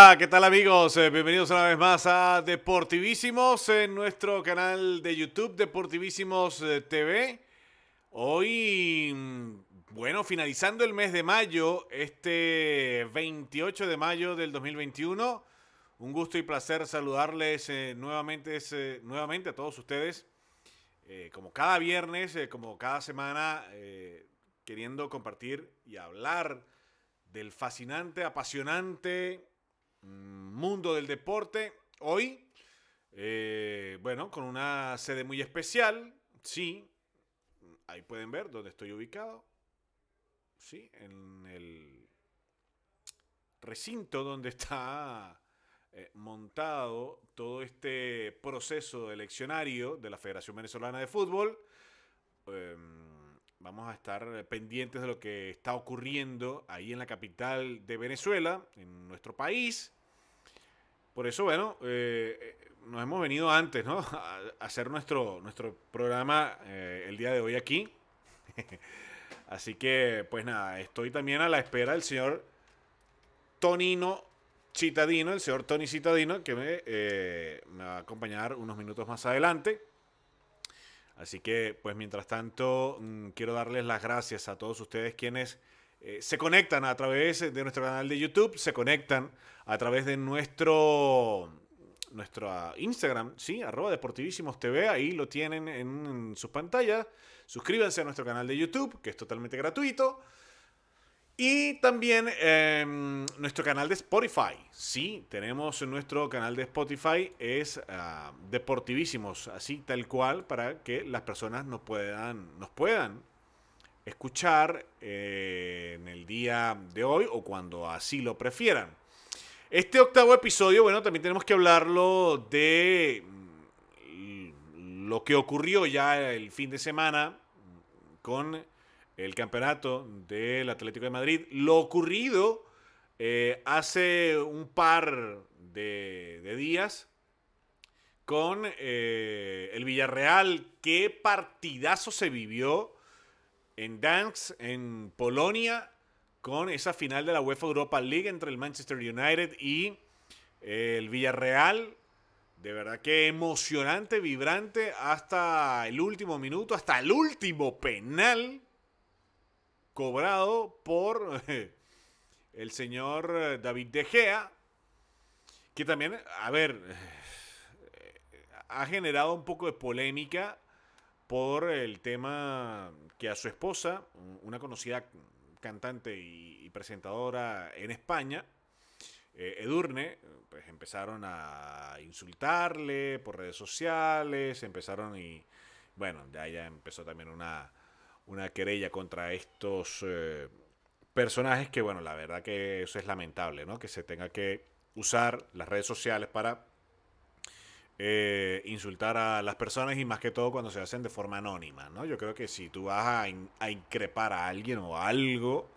Hola, ¿qué tal amigos? Eh, bienvenidos una vez más a Deportivísimos en nuestro canal de YouTube Deportivísimos eh, TV. Hoy, mm, bueno, finalizando el mes de mayo, este 28 de mayo del 2021. Un gusto y placer saludarles eh, nuevamente, nuevamente a todos ustedes. como cada viernes, como cada semana, queriendo compartir y hablar del fascinante, apasionante mundo del deporte. Hoy, eh, bueno, con una sede muy especial. Sí, ahí pueden ver dónde estoy ubicado. Sí, en el recinto donde está eh, montado todo este proceso eleccionario de la Federación Venezolana de Fútbol. Em, vamos a estar pendientes de lo que está ocurriendo ahí en la capital de Venezuela, en nuestro país. Por eso, bueno, eh, nos hemos venido antes, ¿no? A hacer nuestro, nuestro programa eh, el día de hoy aquí. Así que, pues nada, estoy también a la espera del señor Tonino Citadino, el señor Tony Citadino, que me, eh, me va a acompañar unos minutos más adelante. Así que, pues mientras tanto, mm, quiero darles las gracias a todos ustedes quienes eh, se conectan a través de nuestro canal de YouTube, se conectan a través de nuestro, Instagram, ¿sí? Arroba Deportivísimos TV, ahí lo tienen en, sus pantallas. Suscríbanse a nuestro canal de YouTube, que es totalmente gratuito. Y también em, nuestro canal de Spotify. Sí, tenemos nuestro canal de Spotify, es ah, Deportivísimos, así tal cual, para que las personas nos puedan, nos puedan escuchar eh, en el día de hoy o cuando así lo prefieran. Este octavo episodio, bueno, también tenemos que hablarlo de mm, lo que ocurrió ya el fin de semana con el campeonato del Atlético de Madrid. Lo ocurrido eh, hace un par de, días con eh, el Villarreal. Qué partidazo se vivió en Dansk, en Polonia, con esa final de la UEFA Europa League entre el Manchester United y eh, el Villarreal. De verdad que emocionante, vibrante, hasta el último minuto, hasta el último penal cobrado por el señor David De Gea, que también, a ver, ha generado un poco de polémica por el tema que a su esposa, una conocida cantante y, presentadora en España, eh, Edurne, pues empezaron a insultarle por redes sociales, empezaron y bueno, ya, ya empezó también una, una querella contra estos eh, personajes que bueno, la verdad que eso es lamentable, ¿no? Que se tenga que usar las redes sociales para eh, insultar a las personas y más que todo cuando se hacen de forma anónima, ¿no? Yo creo que si tú vas a, increpar a alguien o algo,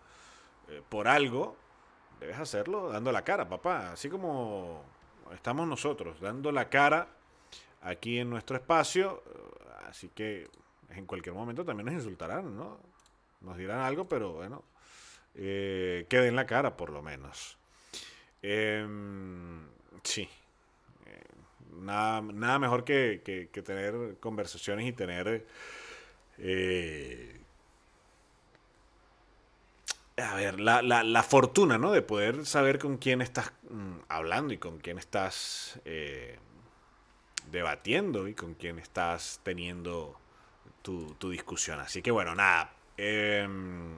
eh, por algo, debes hacerlo dando la cara, papá. Así como estamos nosotros, dando la cara aquí en nuestro espacio. Así que en cualquier momento también nos insultarán, ¿no? Nos dirán algo, pero bueno, eh, queden la cara por lo menos. Em, sí, nada, mejor que, tener conversaciones y tener... Eh, a ver, la, fortuna, ¿no? De poder saber con quién estás mm, hablando y con quién estás eh, debatiendo y con quién estás teniendo tu, discusión. Así que bueno, nada. Em,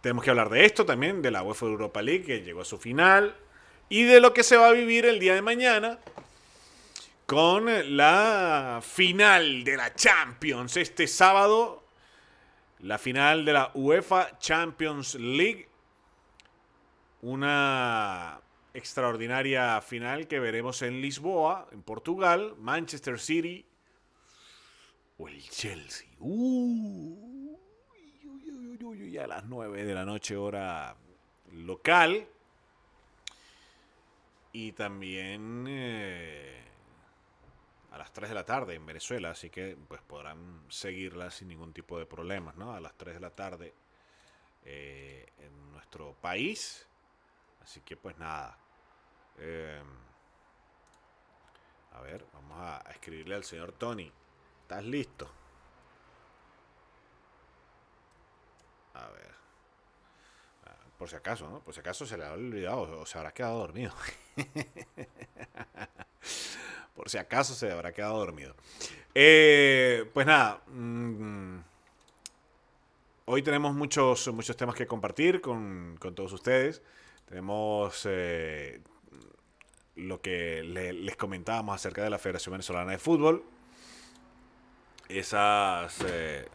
tenemos que hablar de esto también, de la UEFA Europa League que llegó a su final y de lo que se va a vivir el día de mañana con la final de la Champions este sábado. La final de la UEFA Champions League. Una extraordinaria final que veremos en Lisboa, en Portugal, Manchester City o el Chelsea. Uh, a las 9 de la noche hora local. Y también... Eh, a las 3 de la tarde en Venezuela, así que pues podrán seguirla sin ningún tipo de problemas, ¿no? A las 3 de la tarde eh, en nuestro país. Así que pues nada, Eh, a ver, vamos a escribirle al señor Tony. ¿Estás listo? A ver. Ah, por si acaso, ¿no? Por si acaso se le ha olvidado o se habrá quedado dormido. Por si acaso se habrá quedado dormido. Eh, pues nada. Mm, hoy tenemos muchos, muchos temas que compartir con, todos ustedes. Tenemos eh, lo que les comentábamos acerca de la Federación Venezolana de Fútbol. Esas eh,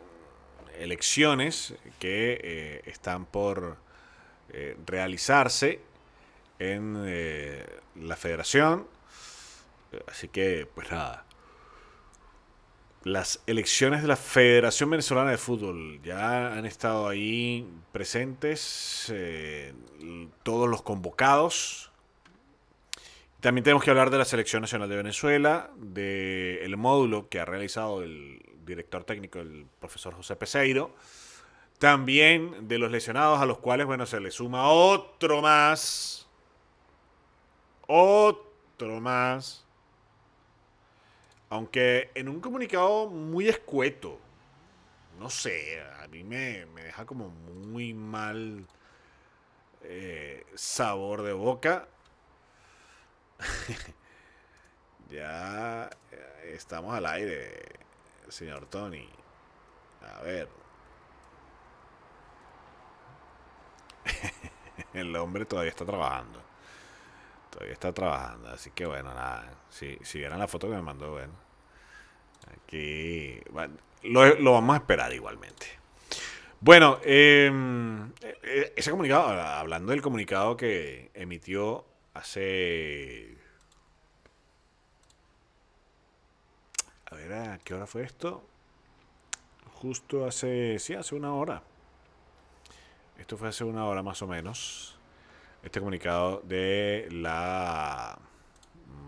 elecciones que están por realizarse en la federación Así que, pues nada. Las elecciones de la Federación Venezolana de Fútbol ya han estado ahí presentes, eh, todos los convocados. También tenemos que hablar de la Selección Nacional de Venezuela, del módulo que ha realizado el director técnico, el profesor José Peseiro. También de los lesionados a los cuales, bueno, se le suma otro más. Otro más aunque en un comunicado muy escueto. No sé, a mí me, deja como muy mal eh, sabor de boca. ya estamos al aire, señor Tony. A ver. El hombre todavía está trabajando. Todavía está trabajando. Así que bueno, nada. Si, si vieran la foto que me mandó, bueno. Aquí lo, vamos a esperar igualmente. Bueno, em, e, ese comunicado, hablando del comunicado que emitió hace... A ver, ¿a qué hora fue esto? Justo hace... Sí, hace una hora. Esto fue hace una hora más o menos. Este comunicado de la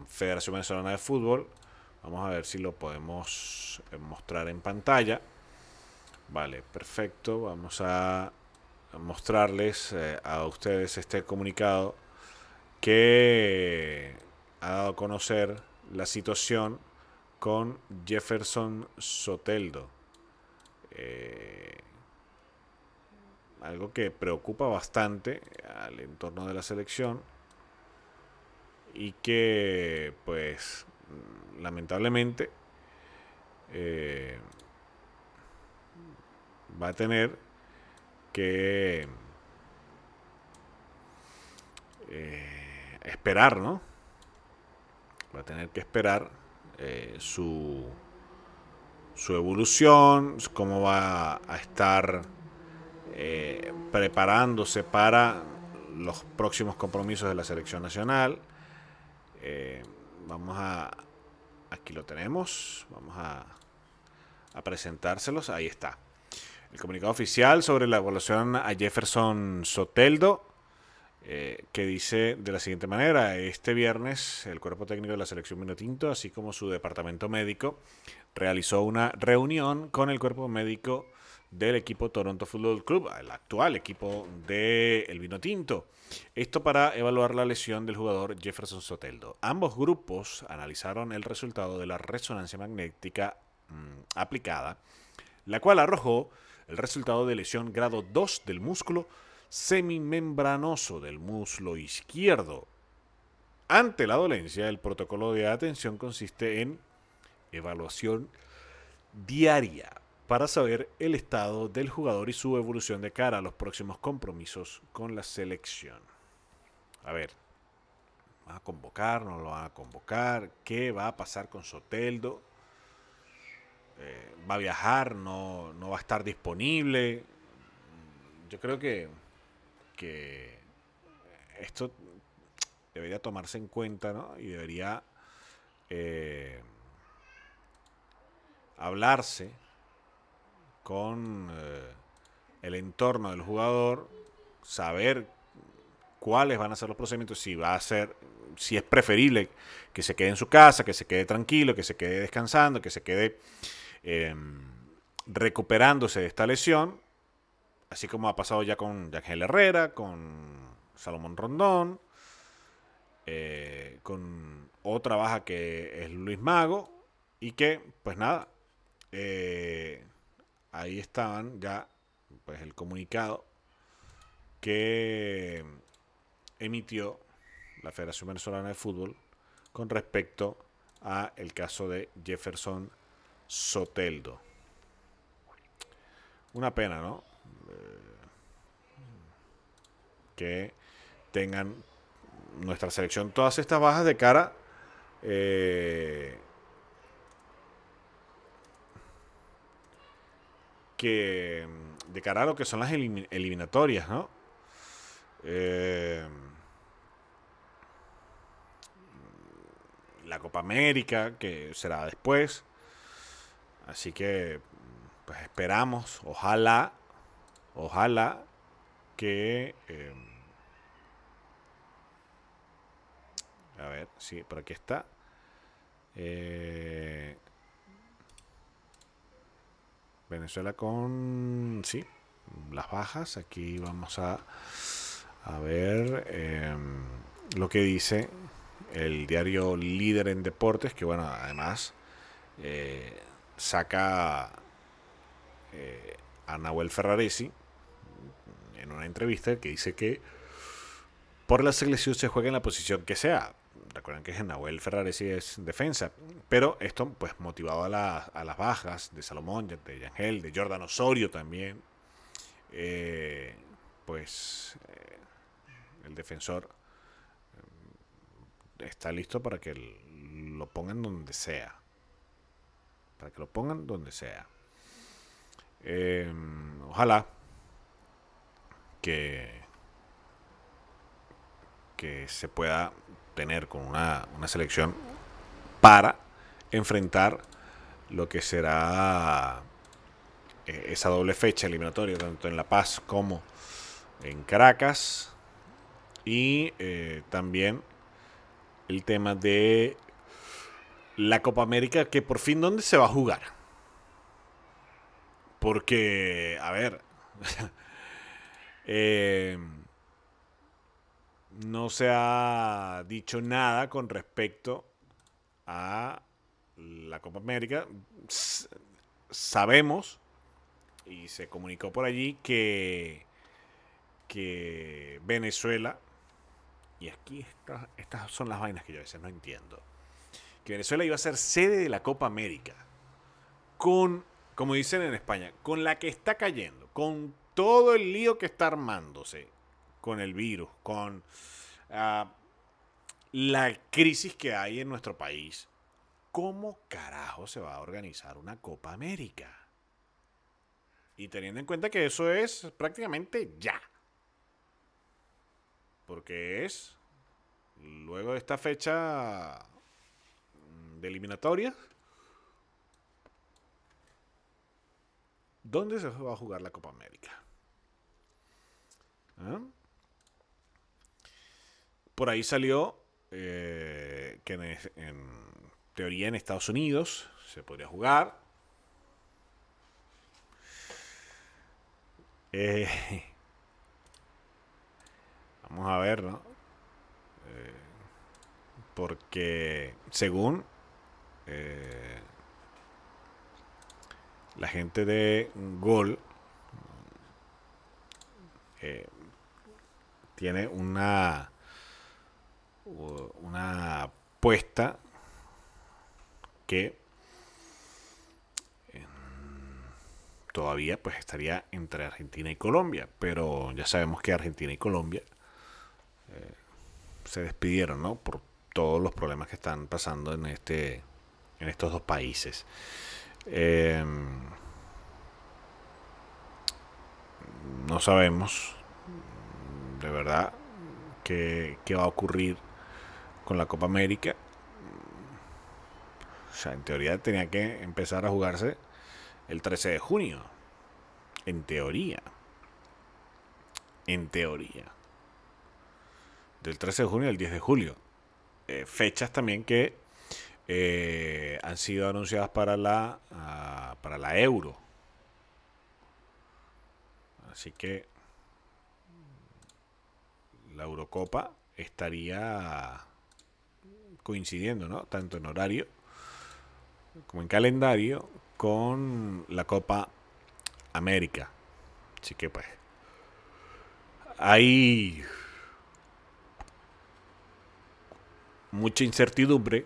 Federación Venezolana de Fútbol Vamos a ver si lo podemos eh, mostrar en pantalla. Vale, perfecto. Vamos a mostrarles eh, a ustedes este comunicado que ha dado a conocer la situación con Jefferson Soteldo. Eh, algo que preocupa bastante al entorno de la selección y que pues lamentablemente, eh, va a tener que eh, esperar, ¿no? Va a tener que esperar eh, su, su evolución, cómo va a estar preparándose para los próximos compromisos de la selección nacional. vamos a, Aquí lo tenemos. Vamos a, presentárselos. Ahí está. El comunicado oficial sobre la evaluación a Jefferson Soteldo, eh, que dice de la siguiente manera, este viernes el cuerpo técnico de la selección Minotinto, así como su departamento médico, realizó una reunión con el cuerpo médico del equipo Toronto Football Club, el actual equipo del el Vino Tinto. Esto para evaluar la lesión del jugador Jefferson Soteldo. Ambos grupos analizaron el resultado de la resonancia magnética mm, aplicada, la cual arrojó el resultado de lesión grado 2 del músculo semimembranoso del muslo izquierdo. Ante la dolencia, el protocolo de atención consiste en evaluación diaria para saber el estado del jugador y su evolución de cara a los próximos compromisos con la selección. A ver, ¿van a convocar? ¿No lo van a convocar? ¿Qué va a pasar con Soteldo? Eh, ¿Va a viajar? ¿No, ¿No va a estar disponible? Yo creo que, que esto debería tomarse en cuenta ¿no? y debería eh, hablarse con eh, el entorno del jugador, saber cuáles van a ser los procedimientos, si va a ser, si es preferible que se quede en su casa, que se quede tranquilo, que se quede descansando, que se quede em, recuperándose de esta lesión, así como ha pasado ya con Ángel Herrera, con Salomón Rondón, eh, con otra baja que es Luis Mago y que, pues nada, eh, ahí estaban ya pues el comunicado que emitió la Federación Venezolana de Fútbol con respecto a el caso de Jefferson Soteldo. Una pena, ¿no? Que tengan nuestra selección todas estas bajas de cara eh, que de cara a lo que son las eliminatorias, ¿no? Eh, la Copa América, que será después. Así que, pues esperamos, ojalá, ojalá que... Eh, a ver, sí, por aquí está. Eh, Venezuela con, sí, las bajas. Aquí vamos a, a ver em, lo que dice el diario líder en deportes, que bueno, además eh, saca eh, a Nahuel Ferraresi en una entrevista que dice que por la selección se juega en la posición que sea. Recuerden que Nahuel Ferraresi es defensa, pero esto pues motivado a, a las bajas de Salomón, de Yangel, de Jordan Osorio también, eh, pues el defensor está listo para que lo pongan donde sea. Para que lo pongan donde sea. Ojalá que, se pueda tener con una, una selección para enfrentar lo que será eh, esa doble fecha eliminatoria, tanto en La Paz como en Caracas. Y eh, también el tema de la Copa América, que por fin, ¿dónde se va a jugar? Porque, a ver, eh, no se ha dicho nada con respecto a la Copa América. sabemos, y se comunicó por allí, que, que Venezuela y aquí estas son las vainas que yo a veces no entiendo. Que Venezuela iba a ser sede de la Copa América. Con, como dicen en España, con la que está cayendo, con todo el lío que está armándose, con el virus, con ah, la crisis que hay en nuestro país. ¿Cómo carajo se va a organizar una Copa América? Y teniendo en cuenta que eso es prácticamente ya. Porque es, luego de esta fecha de eliminatoria, ¿dónde se va a jugar la Copa América? ¿Ah? Por ahí salió eh, que en, teoría en Estados Unidos se podría jugar. Eh, Vamos a ver, ¿no? Eh, porque según eh, la gente de Gol eh, tiene una una apuesta que todavía pues estaría entre Argentina y Colombia, pero ya sabemos que Argentina y Colombia se despidieron, ¿no? Por todos los problemas que están pasando en este en estos dos países. Em, no sabemos de verdad qué, qué va a ocurrir con la Copa América. O sea, en teoría tenía que empezar a jugarse el 13 de junio. En teoría. En teoría del 13 de junio al 10 de julio. Eh, fechas también que eh, han sido anunciadas para la, ah, para la euro. Así que la Eurocopa estaría coincidiendo, ¿no? Tanto en horario como en calendario con la Copa América. Así que pues hay mucha incertidumbre,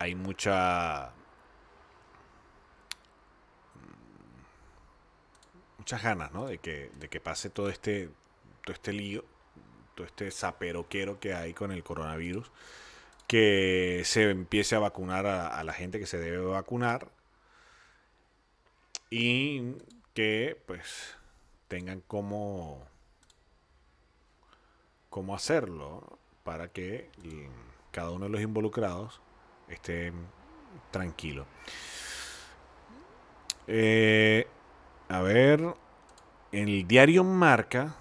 hay mucha muchas ganas, ¿no? De que, de que pase todo este todo este lío, todo este zaperoquero que hay con el coronavirus, que se empiece a vacunar a la gente que se debe vacunar y que pues tengan cómo, cómo hacerlo para que cada uno de los involucrados esté tranquilo. Eh, a ver, el diario Marca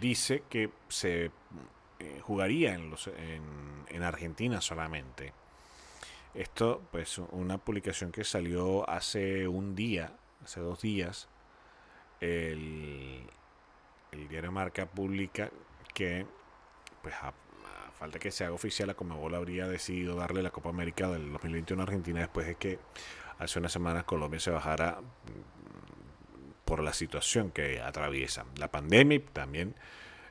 dice que se eh, jugaría en, los, en Argentina solamente. Esto, pues, una publicación que salió hace un día, hace dos días. El, diario Marca publica que, pues, a, falta que se haga oficial, la Comebol habría decidido darle la Copa América del 2021 a Argentina después de que hace unas semanas Colombia se bajara por la situación que atraviesa la pandemia también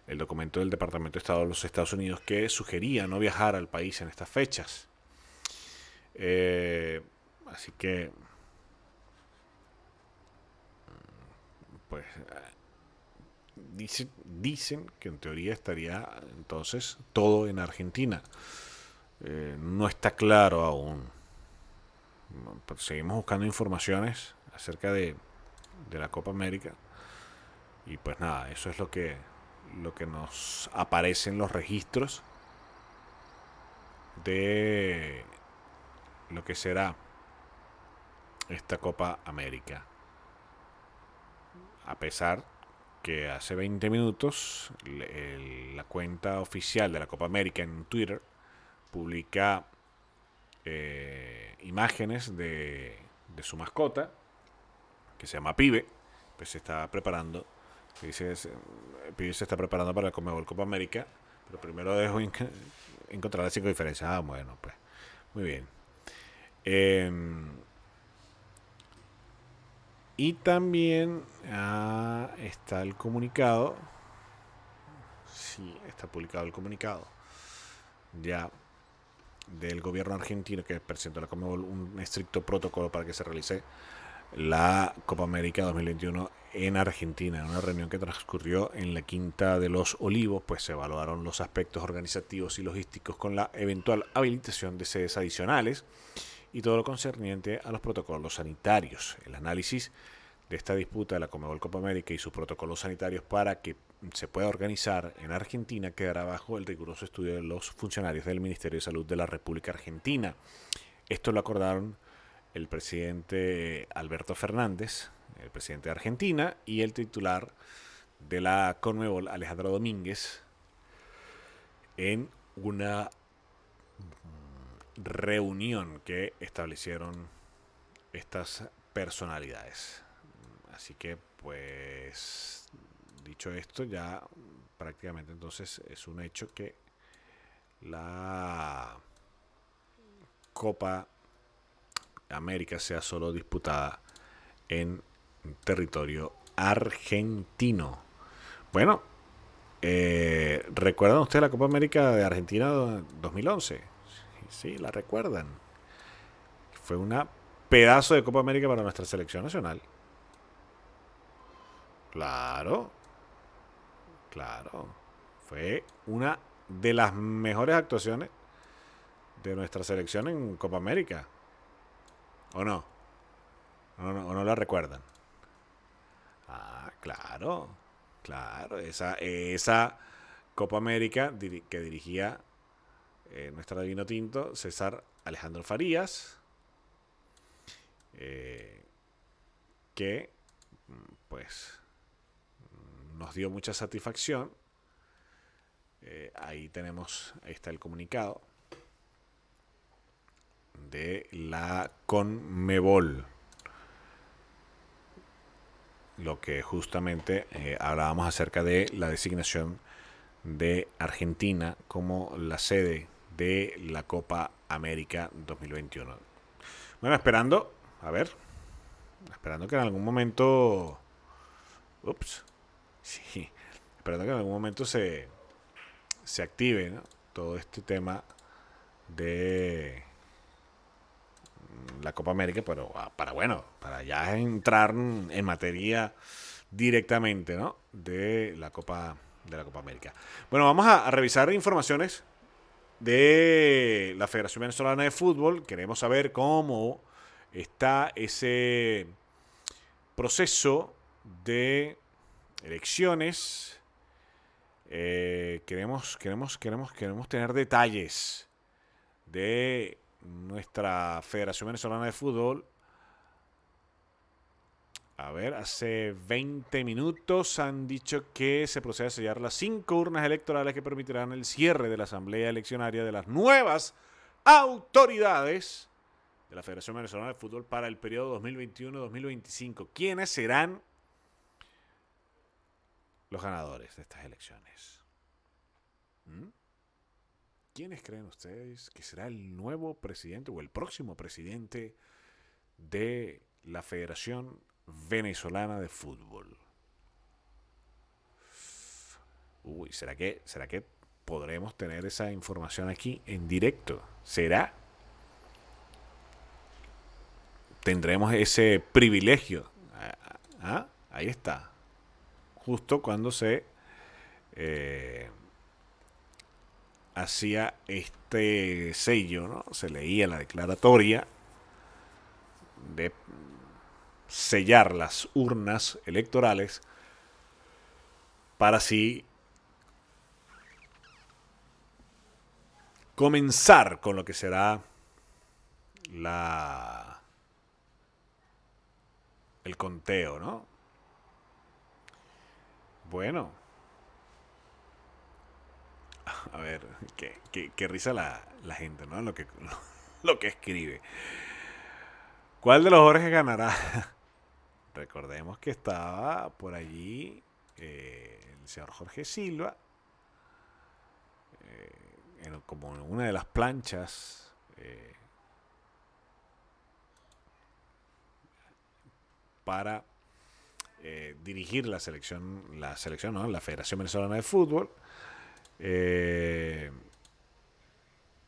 el documento del Departamento de Estado de los Estados Unidos que sugería no viajar al país en estas fechas. Eh, así que, pues, dicen, dicen que en teoría estaría entonces todo en Argentina. Eh, no está claro aún. Seguimos buscando informaciones acerca de, de la Copa América. Y pues nada, eso es lo que, lo que nos aparece en los registros de lo que será esta Copa América. A pesar que hace 20 minutos la cuenta oficial de la Copa América en Twitter publica eh, imágenes de, de, su mascota, que se llama Pibe, pues se está preparando, dice, Pibe se está preparando para la Copa América, pero primero dejo encontrar las cinco diferencias. Ah, bueno, pues, muy bien. Em, y también ah, está el comunicado. Sí, está publicado el comunicado. Ya del gobierno argentino que presentó la Comebol un estricto protocolo para que se realice la Copa América 2021 en Argentina. En una reunión que transcurrió en la Quinta de los Olivos, pues se evaluaron los aspectos organizativos y logísticos con la eventual habilitación de sedes adicionales y todo lo concerniente a los protocolos sanitarios. El análisis de esta disputa de la Comebol Copa América y sus protocolos sanitarios para que se pueda organizar en Argentina quedará bajo el riguroso estudio de los funcionarios del Ministerio de Salud de la República Argentina. Esto lo acordaron el presidente Alberto Fernández, el presidente de Argentina, y el titular de la Conmebol, Alejandro Domínguez, en una reunión que establecieron estas personalidades. Así que, pues, dicho esto, ya prácticamente entonces es un hecho que la Copa América sea solo disputada en territorio argentino. Bueno, eh, ¿recuerdan ustedes la Copa América de Argentina 2011? Sí, la recuerdan. Fue una pedazo de Copa América para nuestra selección nacional. Claro. Claro. Fue una de las mejores actuaciones de nuestra selección en Copa América. ¿O no? ¿O no, la recuerdan? Ah, claro. Claro. Esa, esa Copa América que dirigía eh, nuestro divino tinto, César Alejandro Farías, eh, que pues nos dio mucha satisfacción. Eh, ahí tenemos, ahí está el comunicado de la Conmebol. Lo que justamente hablábamos acerca de la designación de Argentina como la sede de la Copa América 2021. Bueno, esperando, a ver, esperando que en algún momento, ups, sí, esperando que en algún momento se, se active todo este tema de la Copa América, pero ah, para bueno, para ya entrar en materia directamente, ¿no? De la Copa de la Copa América. Bueno, vamos a, revisar informaciones de la Federación Venezolana de Fútbol. Queremos saber cómo está ese proceso de elecciones. Eh, queremos, queremos, queremos, queremos tener detalles de nuestra Federación Venezolana de Fútbol a ver, hace 20 minutos han dicho que se procede a sellar las cinco urnas electorales que permitirán el cierre de la asamblea eleccionaria de las nuevas autoridades de la Federación Venezolana de Fútbol para el periodo 2021-2025. ¿Quiénes serán los ganadores de estas elecciones? ¿Mm? ¿Quiénes creen ustedes que será el nuevo presidente o el próximo presidente de la Federación venezolana de fútbol. Uy, ¿será que, ¿será que podremos tener esa información aquí en directo? ¿Será? Tendremos ese privilegio. Ah, ah, ahí está. Justo cuando se eh, hacía este sello, ¿no? Se leía la declaratoria de sellar las urnas electorales para así comenzar con lo que será la el conteo, ¿no? Bueno. A ver, qué, risa la, gente, ¿no? Lo que, escribe. ¿Cuál de los Jorge ganará? Recordemos que estaba por allí eh, el señor Jorge Silva, eh, como en una de las planchas eh, para dirigir la selección, la selección, la Federación Venezolana de Fútbol.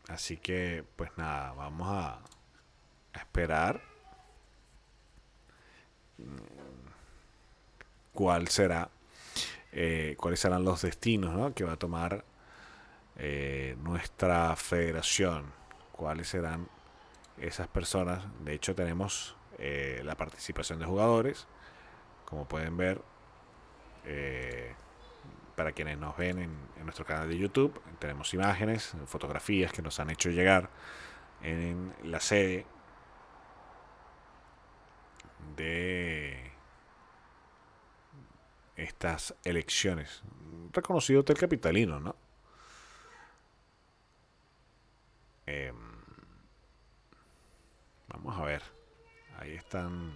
Así que, pues nada, vamos a esperar. Cuál será, eh, cuáles serán los destinos que va a tomar eh, nuestra federación, cuáles serán esas personas. De hecho, tenemos eh, la participación de jugadores, como pueden ver, para quienes nos ven en, nuestro canal de YouTube, tenemos imágenes, fotografías que nos han hecho llegar en la sede de estas elecciones. Reconocido hotel capitalino, ¿no? Em, vamos a ver. Ahí están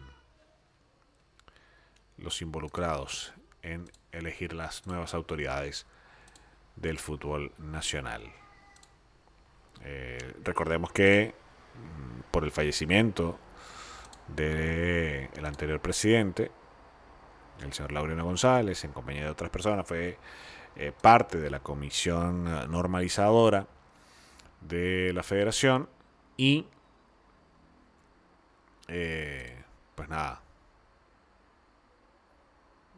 los involucrados en elegir las nuevas autoridades del fútbol nacional. Eh, recordemos que mm, por el fallecimiento del el anterior presidente, el señor Laureano González, en compañía de otras personas, fue eh, parte de la comisión normalizadora de la federación y eh, pues nada,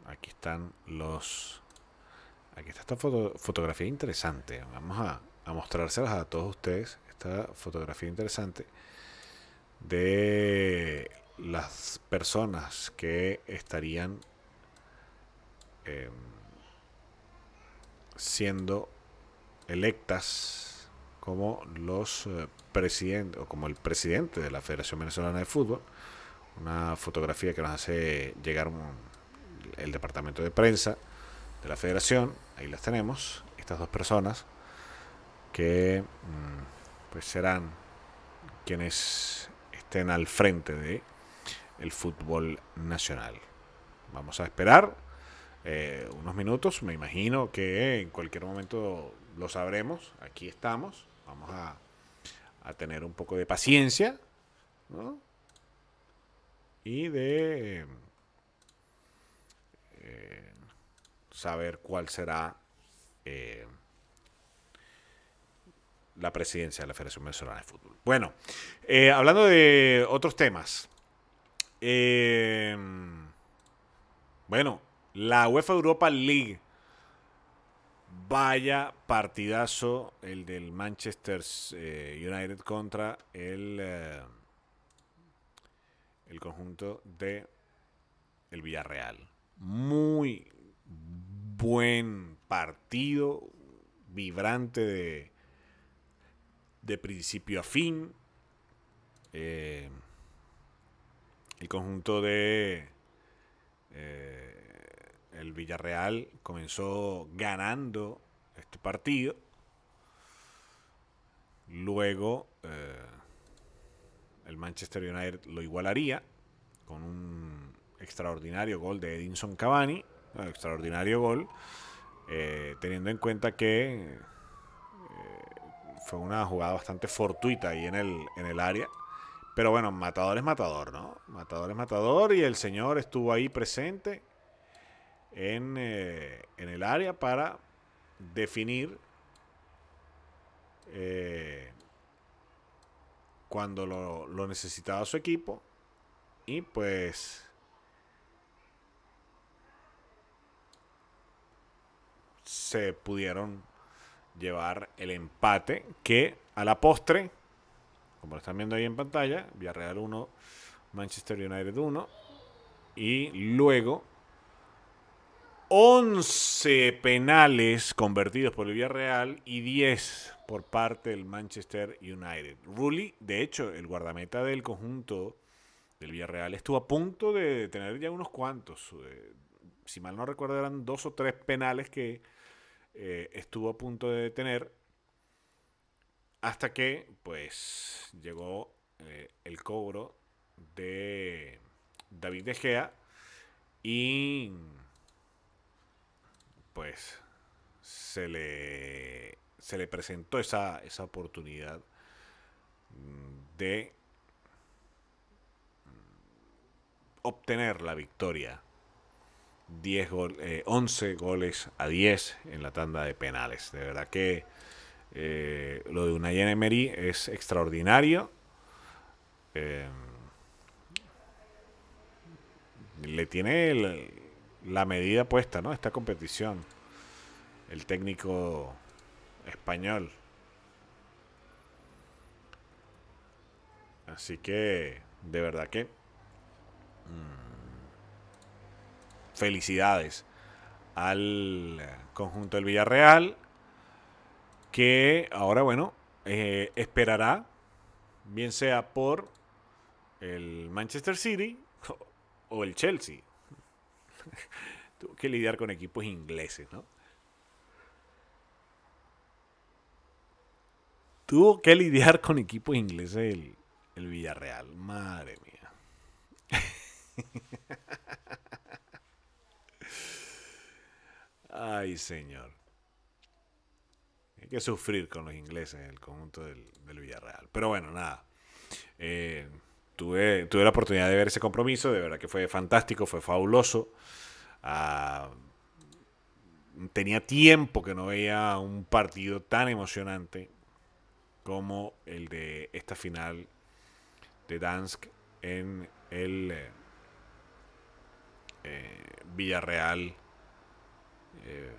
aquí están los, aquí está esta fotografía interesante, vamos a, a mostrárselas a todos ustedes, esta fotografía interesante de las personas que estarían em, siendo electas como los eh, presidentes o como el presidente de la Federación Venezolana de Fútbol. Una fotografía que nos hace llegar el departamento de prensa de la Federación. Ahí las tenemos. Estas dos personas que mm, pues serán quienes estén al frente de el fútbol nacional. Vamos a esperar eh, unos minutos. Me imagino que en cualquier momento lo sabremos. Aquí estamos. Vamos a, a tener un poco de paciencia. ¿no? Y de eh, saber cuál será eh, la presidencia de la Federación Venezolana de Fútbol. Bueno, eh, hablando de otros temas. Bueno, la UEFA Europa League. Vaya partidazo el del Manchester United contra el, el conjunto de el Villarreal. Muy buen partido, vibrante de, de principio a fin. Eh, el conjunto de eh, el Villarreal comenzó ganando este partido. Luego eh, el Manchester United lo igualaría con un extraordinario gol de Edinson Cavani. Extraordinario gol. eh, teniendo en cuenta que fue una jugada bastante fortuita ahí en el, en el área. Pero bueno, matador es matador, ¿no? Matador es matador y el señor estuvo ahí presente en, eh, en el área para definir eh, cuando lo, lo necesitaba su equipo. Y pues se pudieron llevar el empate que a la postre, como lo están viendo ahí en pantalla, Villarreal 1, Manchester United 1, y luego 11 penales convertidos por el Villarreal y 10 por parte del Manchester United. Rulli, de hecho, el guardameta del conjunto del Villarreal estuvo a punto de tener ya unos cuantos. eh, si mal no recuerdo, eran dos o tres penales que eh, estuvo a punto de detener hasta que pues llegó eh, el cobro de David De Gea y pues se le se le presentó esa, esa oportunidad mm, de mm, obtener la victoria 10 gol, eh, 11 goles a 10 en la tanda de penales. De verdad que eh, lo de Unai Emery es extraordinario. Eh, le tiene la medida puesta, ¿no? Esta competición. El técnico español. Así que, de verdad que felicidades al eh, conjunto del Villarreal, que ahora, bueno, eh, esperará, bien sea por el Manchester City o el Chelsea. Tuvo que lidiar con equipos ingleses, ¿no? Tuvo que lidiar con equipos ingleses el, el Villarreal. Madre mía. Ay, señor. Hay que sufrir con los ingleses en el conjunto del, Villarreal. Pero bueno, nada. Eh, tuve, tuve la oportunidad de ver ese compromiso. De verdad que fue fantástico, fue fabuloso. Ah, tenía tiempo que no veía un partido tan emocionante como el de esta final de Dansk en el eh, eh, Villarreal. Eh,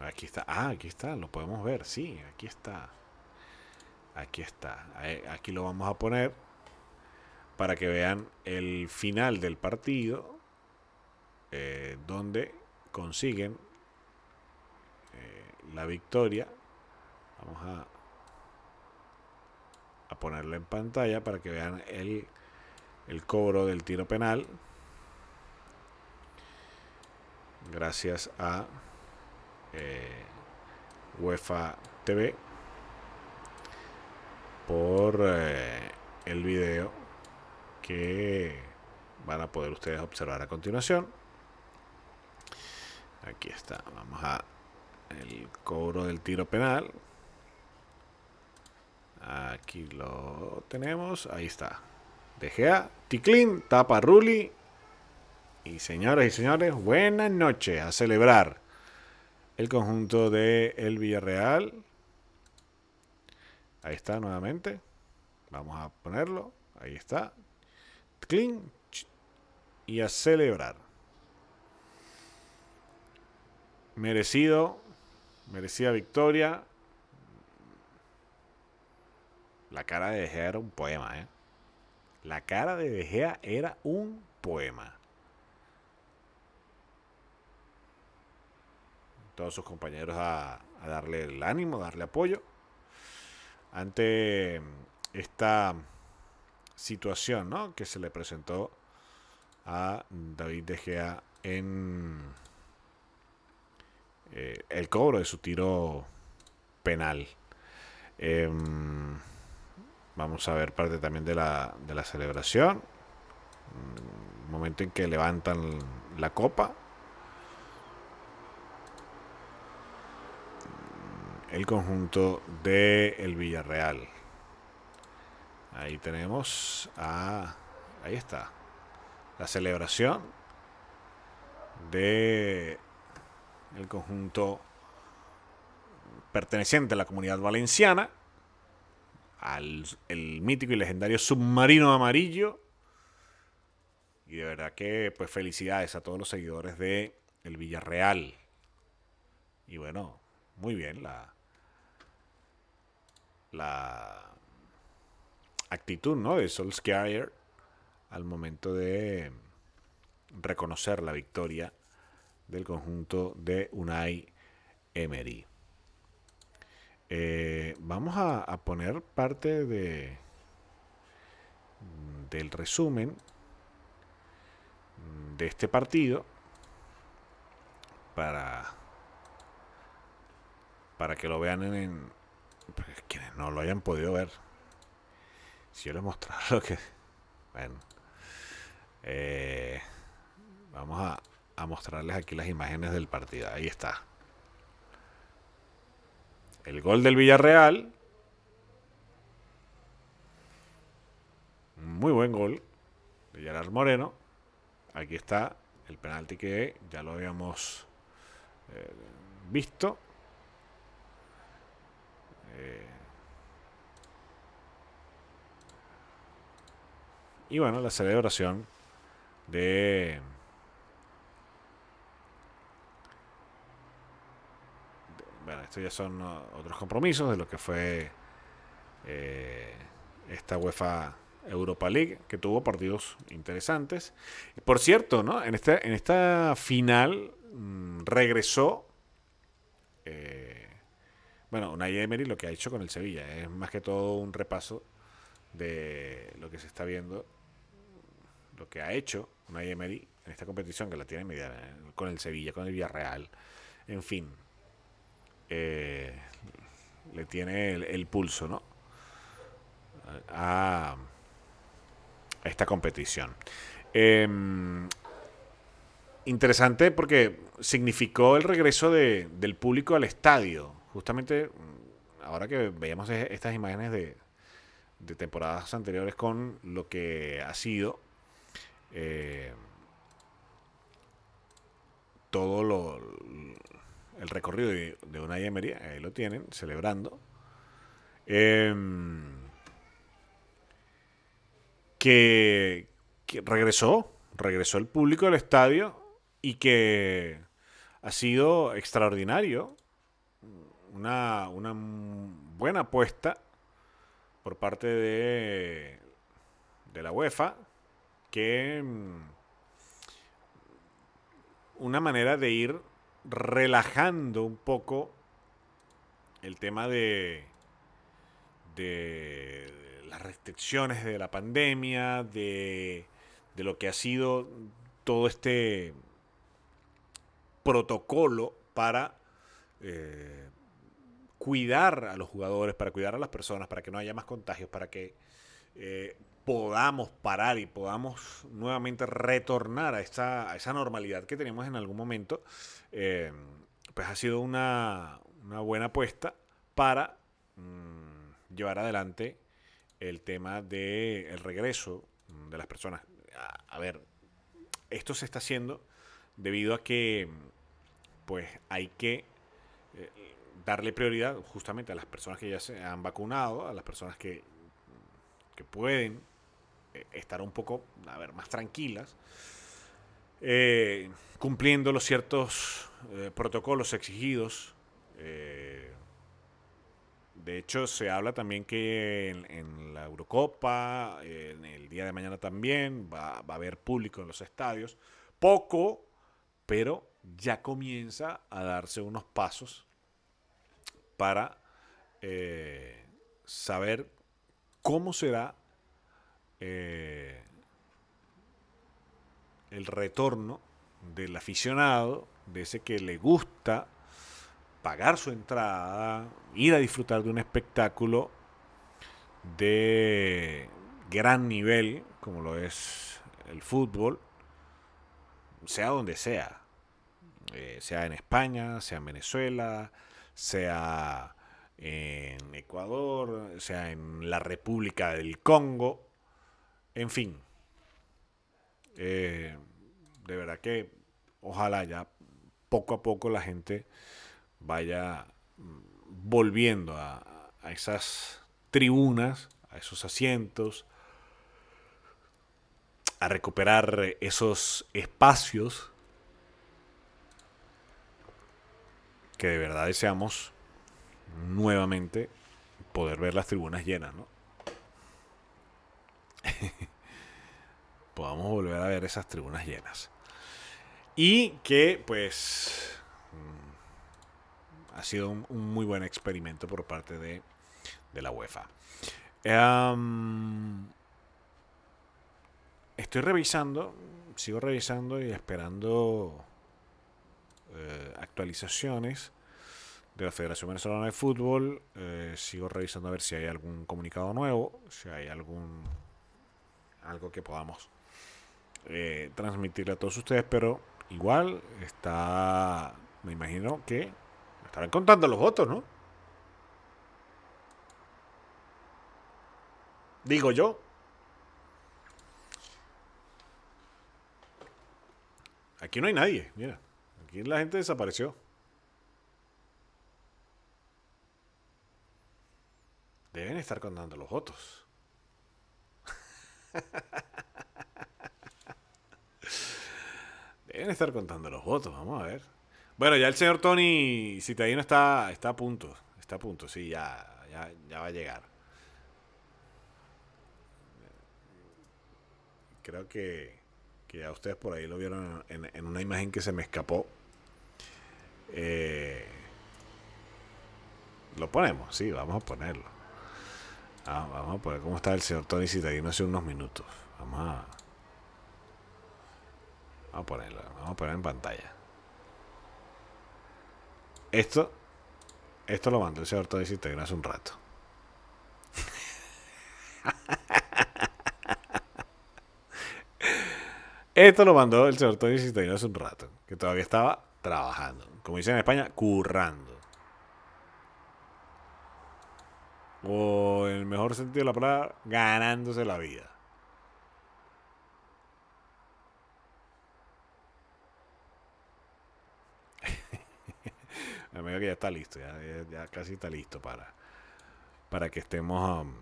aquí está. Ah, aquí está. Lo podemos ver. Sí, aquí está. Aquí está. Ahí- Aquí lo vamos a poner para que vean el final del partido eh, donde consiguen eh, la victoria. Vamos a, a ponerlo en pantalla para que vean el, el cobro del tiro penal. Gracias a eh, UEFA TV por eh, el video que van a poder ustedes observar a continuación. Aquí está, vamos a el cobro del tiro penal. Aquí lo tenemos, ahí está. De Gea, Ticlin, tapa Ruli. Y señoras y señores, buenas noches a celebrar el conjunto de el Villarreal. Ahí está nuevamente. Vamos a ponerlo. Ahí está. Clean. Y a celebrar. Merecido. Merecida victoria. La cara de De Gea era un poema, ¿eh? La cara de De Gea era un poema. Todos sus compañeros a, darle el ánimo, darle apoyo ante esta situación ¿no? que se le presentó a David De Gea en eh, el cobro de su tiro penal. Em, vamos a ver parte también de la, de la celebración. Mm, momento en que levantan la copa. El conjunto de el Villarreal. Ahí tenemos a... Ahí está. La celebración de el conjunto perteneciente a la comunidad valenciana al el mítico y legendario submarino amarillo y de verdad que pues felicidades a todos los seguidores de el Villarreal y bueno muy bien la la actitud ¿no? de Solskjaer al momento de reconocer la victoria del conjunto de Unai Emery. Eh, vamos a, a, poner parte de del resumen de este partido para para que lo vean en, quienes no lo hayan podido ver si yo les mostrara lo que... Bueno. Eh, vamos a, mostrarles aquí las imágenes del partido. Ahí está. El gol del Villarreal. Muy buen gol de Gerard Moreno. Aquí está el penalti que ya lo habíamos eh, visto. Eh, Y bueno, la celebración de... Bueno, estos ya son otros compromisos de lo que fue eh, esta UEFA Europa League, que tuvo partidos interesantes. Por cierto, ¿no? En esta, en esta final mmm, regresó. Eh, bueno, Unai Emery lo que ha hecho con el Sevilla es más que todo un repaso de lo que se está viendo lo que ha hecho Unai Emery en esta competición, que la tiene con el Sevilla, con el Villarreal, en fin, eh, le tiene el, pulso, ¿no? A, a esta competición. Eh, interesante porque significó el regreso de, del público al estadio. Justamente ahora que veíamos estas imágenes de, temporadas anteriores con lo que ha sido eh, todo lo, el recorrido de, una Emery, ahí lo tienen, celebrando. Eh, que, que, regresó, regresó el público al estadio y que ha sido extraordinario. Una, una buena apuesta por parte de, de la UEFA que mm, una manera de ir relajando un poco el tema de, de las restricciones de la pandemia, de, de lo que ha sido todo este protocolo para eh, cuidar a los jugadores, para cuidar a las personas, para que no haya más contagios, para que eh, podamos parar y podamos nuevamente retornar a, esta, a esa normalidad que teníamos en algún momento, eh, pues ha sido una, buena apuesta para mm, llevar adelante el tema del regreso de las personas. A, ver, esto se está haciendo debido a que pues hay que eh, darle prioridad justamente a las personas que ya se han vacunado, a las personas que, que pueden eh, estar un poco, a ver, más tranquilas, eh, cumpliendo los ciertos eh, protocolos exigidos. de hecho, se habla también que en, la Eurocopa, en el día de mañana también, va, a haber público en los estadios. Poco, pero ya comienza a darse unos pasos para saber cómo será eh, el retorno del aficionado, de ese que le gusta pagar su entrada, ir a disfrutar de un espectáculo de gran nivel, como lo es el fútbol, sea donde sea, eh, sea en España, sea en Venezuela, sea en Ecuador, sea en la República del Congo, en fin. Eh, de verdad que ojalá ya poco a poco la gente vaya mm, volviendo a, a esas tribunas, a esos asientos, a recuperar esos espacios que de verdad deseamos nuevamente poder ver las tribunas llenas, ¿no? podamos volver a ver esas tribunas llenas. Y que pues mm, ha sido un, muy buen experimento por parte de, la UEFA. estoy revisando, sigo revisando y esperando eh, actualizaciones de la Federación Venezolana de Fútbol. Eh, sigo revisando a ver si hay algún comunicado nuevo, si hay algún algo que podamos eh, transmitirle a todos ustedes, pero igual está, me imagino que estarán contando los votos, ¿no? Digo yo. Aquí no hay nadie, mira. Aquí la gente desapareció. Deben estar contando los votos. Deben estar contando los votos, vamos a ver. Bueno, ya el señor Tony Citadino está, está a punto. Está a punto, sí, ya, ya, va a llegar. Creo que, que ya ustedes por ahí lo vieron en, una imagen que se me escapó. Eh, lo ponemos, sí, vamos a ponerlo. Ah, vamos a poner cómo está el señor Tony Citadino hace unos minutos. Vamos a. Vamos a ponerlo, vamos a poner en pantalla. Esto. Esto lo mandó el señor Tony Citadino hace un rato. Esto lo mandó el señor Tony Citadino hace un rato. Que todavía estaba trabajando. Como dicen en España, currando. o en el mejor sentido de la palabra, ganándose la vida. Amigo que ya está listo, ya, casi está listo para, para que estemos um,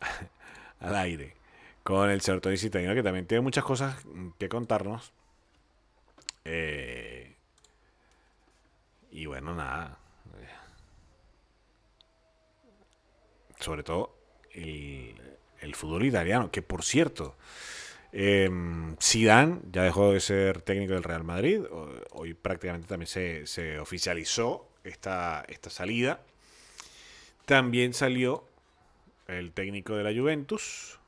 al aire con el Citadino, que también tiene muchas cosas que contarnos. Eh, y bueno, nada, sobre todo el, fútbol italiano, que por cierto, eh, Zidane ya dejó de ser técnico del Real Madrid, hoy prácticamente también se, oficializó esta, esta salida. También salió el técnico de la Juventus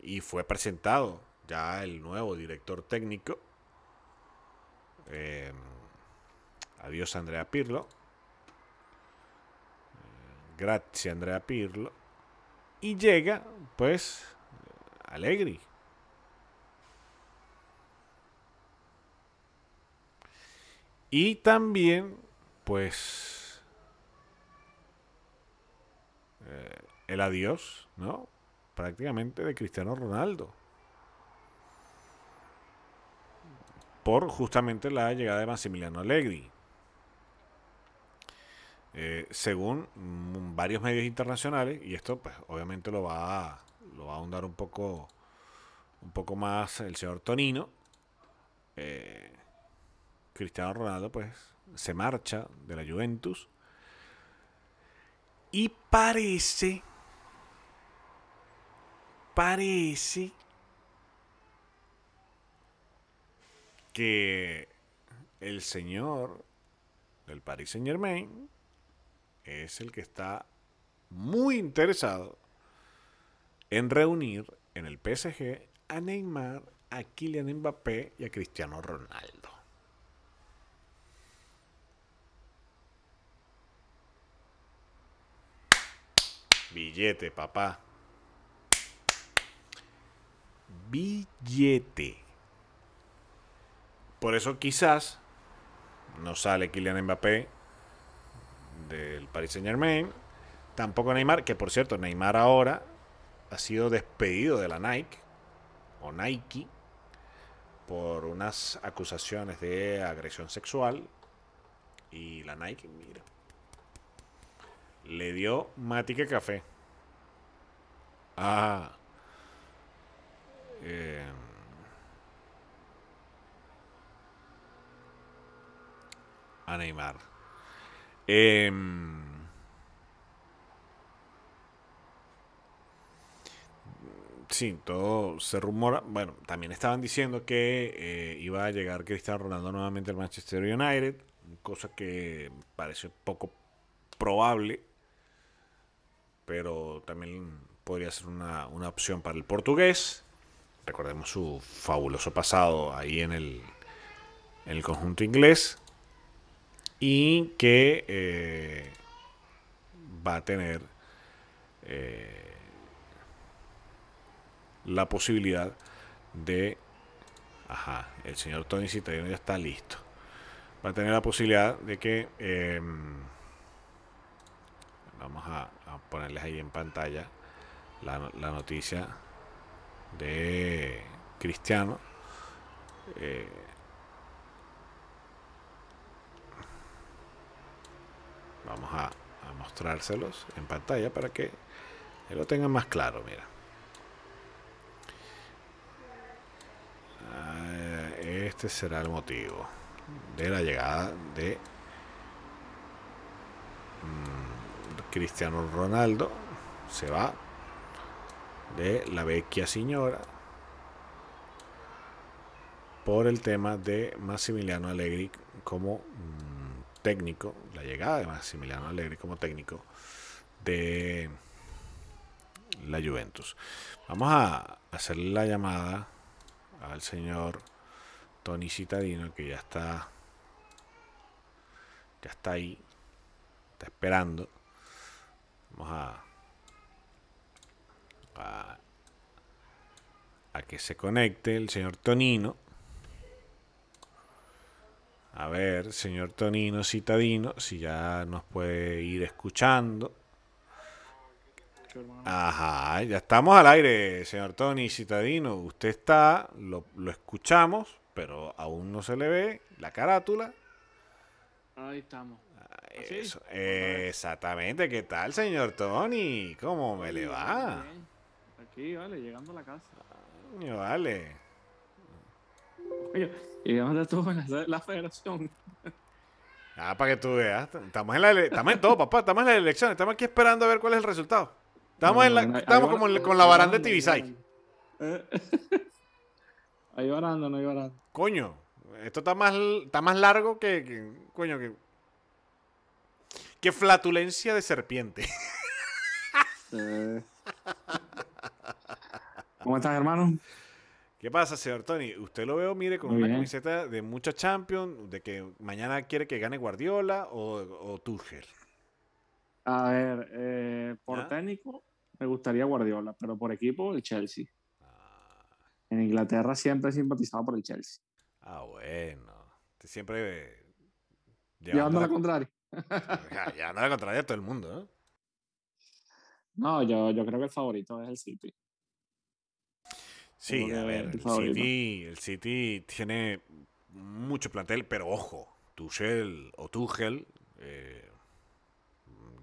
y fue presentado ya el nuevo director técnico. Em, adiós Andrea Pirlo. Gracias, Andrea Pirlo. Y llega, pues, Alegri. Y también, pues, eh, el adiós, ¿no? Prácticamente de Cristiano Ronaldo. Por justamente la llegada de Massimiliano Allegri. Eh, según mm, varios medios internacionales, y esto pues obviamente lo va a, lo va a ahondar un poco, un poco más el señor Tonino, eh, Cristiano Ronaldo pues se marcha de la Juventus y parece, parece que el señor del Paris Saint Germain es el que está muy interesado en reunir en el PSG a Neymar, a Kylian Mbappé y a Cristiano Ronaldo. Billete, papá. Billete. Por eso quizás no sale Kylian Mbappé del Paris Saint Germain. Tampoco Neymar, que por cierto, Neymar ahora ha sido despedido de la Nike o Nike por unas acusaciones de agresión sexual. Y la Nike, mira, le dio matique café. Ah. Eh, a Neymar. Eh, sí, todo se rumora. Bueno, también estaban diciendo que eh, iba a llegar Cristiano Ronaldo nuevamente al Manchester United, cosa que parece poco probable, pero también podría ser una, una opción para el portugués. Recordemos su fabuloso pasado ahí en el, en el conjunto inglés y que eh, va a tener eh, la posibilidad de ajá, el señor Tony Citadino ya está listo. Va a tener la posibilidad de que em, vamos a, ponerles ahí en pantalla la, la noticia de Cristiano eh, Vamos a, mostrárselos en pantalla para que lo tengan más claro, mira. Ah, este será el motivo de la llegada de mm, Cristiano Ronaldo. Se va de la vecchia señora por el tema de Massimiliano Allegri como mm, técnico, la llegada de Massimiliano Allegri como técnico de la Juventus. Vamos a hacer la llamada al señor Tony Citadino que ya está ya está ahí está esperando vamos a, a que se conecte el señor Tonino a ver, señor Tonino Citadino, si ya nos puede ir escuchando. Ajá, ya estamos al aire, señor Tony Citadino. Usted está, lo, escuchamos, pero aún no se le ve la carátula. Ahí estamos. Eso, exactamente. ¿Qué tal, señor Tony? ¿Cómo me le va? Aquí, vale, llegando a la casa. vale. Y dónde estuvo en la, la federación. Ah, para que tú veas. Estamos en, la estamos en todo, papá. Estamos en las elecciones. Estamos aquí esperando a ver cuál es el resultado. Estamos, en la, estamos como con la baranda de Tibisay. Ahí varando, no hay varando. Coño, esto está más, está más largo que, Coño, que. Que flatulencia de serpiente. ¿Cómo estás, hermano? ¿Qué pasa, señor Tony? Usted lo veo, mire, con una camiseta de mucha Champions, de que mañana quiere que gane Guardiola o, o Tuchel. A ver, eh, por técnico, me gustaría Guardiola, pero por equipo el Chelsea. Ah, En Inglaterra siempre he simpatizado por el Chelsea. ah, bueno. Siempre Llevando la la, contraria. Llevando la contraria a todo el mundo, ¿no? No, yo, yo creo que el favorito es el City. Sí, a ver, el. City, el City tiene mucho plantel, pero ojo, Tuchel o Tuchel eh,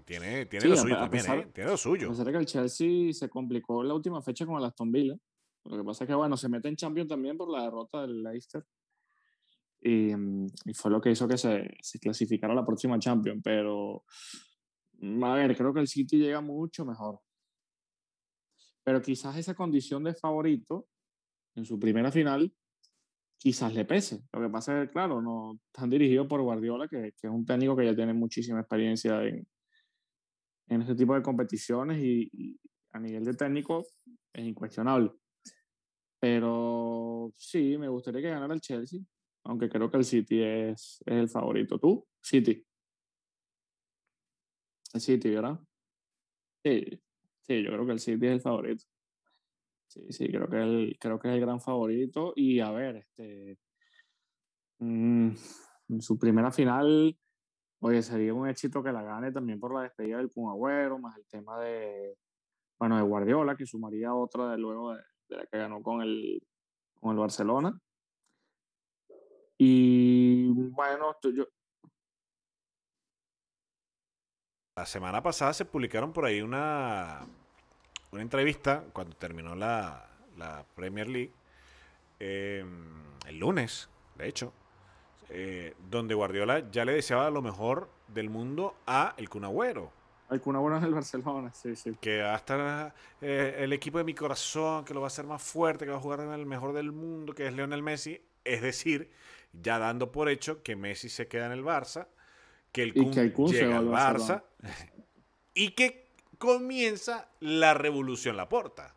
tiene, tiene Sí, lo a suyo a también, pesar- ¿eh? Tiene lo A suyo. pesar de que el Chelsea se complicó en la última fecha con el Aston Villa. Lo que pasa es que, bueno, se mete en Champions también por la derrota del Leicester. Y, mm, y fue lo que hizo que se, se clasificara a la próxima Champions. Pero, mm, a ver, creo que el City llega mucho mejor. Pero quizás esa condición de favorito en su primera final, quizás le pese. Lo que pasa es que, claro, no están dirigidos por Guardiola, que, que es un técnico que ya tiene muchísima experiencia en, en este tipo de competiciones y, a nivel de técnico es incuestionable. Pero sí, me gustaría que ganara el Chelsea, aunque creo que el City es, es el favorito. ¿Tú? City. El City, ¿verdad? Sí, sí, yo creo que el City es el favorito. Sí, sí, creo que, el, creo que es el gran favorito. Y a ver, este, mm, en su primera final, Oye, sería un éxito que la gane también por la despedida del Kun Agüero, más el tema de, bueno, de Guardiola, que sumaría otra de luego de la que ganó con el, con el Barcelona. Y bueno, tú- yo, La semana pasada se publicaron por ahí una, una entrevista cuando terminó la, la Premier League, eh, el lunes, de hecho, eh, donde Guardiola ya le deseaba lo mejor del mundo a el Kun Agüero, el Kun Agüero es el Barcelona, sí, sí. que va a estar eh, el equipo de mi corazón, que lo va a hacer más fuerte, que va a jugar en el mejor del mundo, que es Lionel Messi, es decir, ya dando por hecho que Messi se queda en el Barça, que el Kun que el Kun se llega al al Barça Barcelona. y que comienza la revolución Laporta.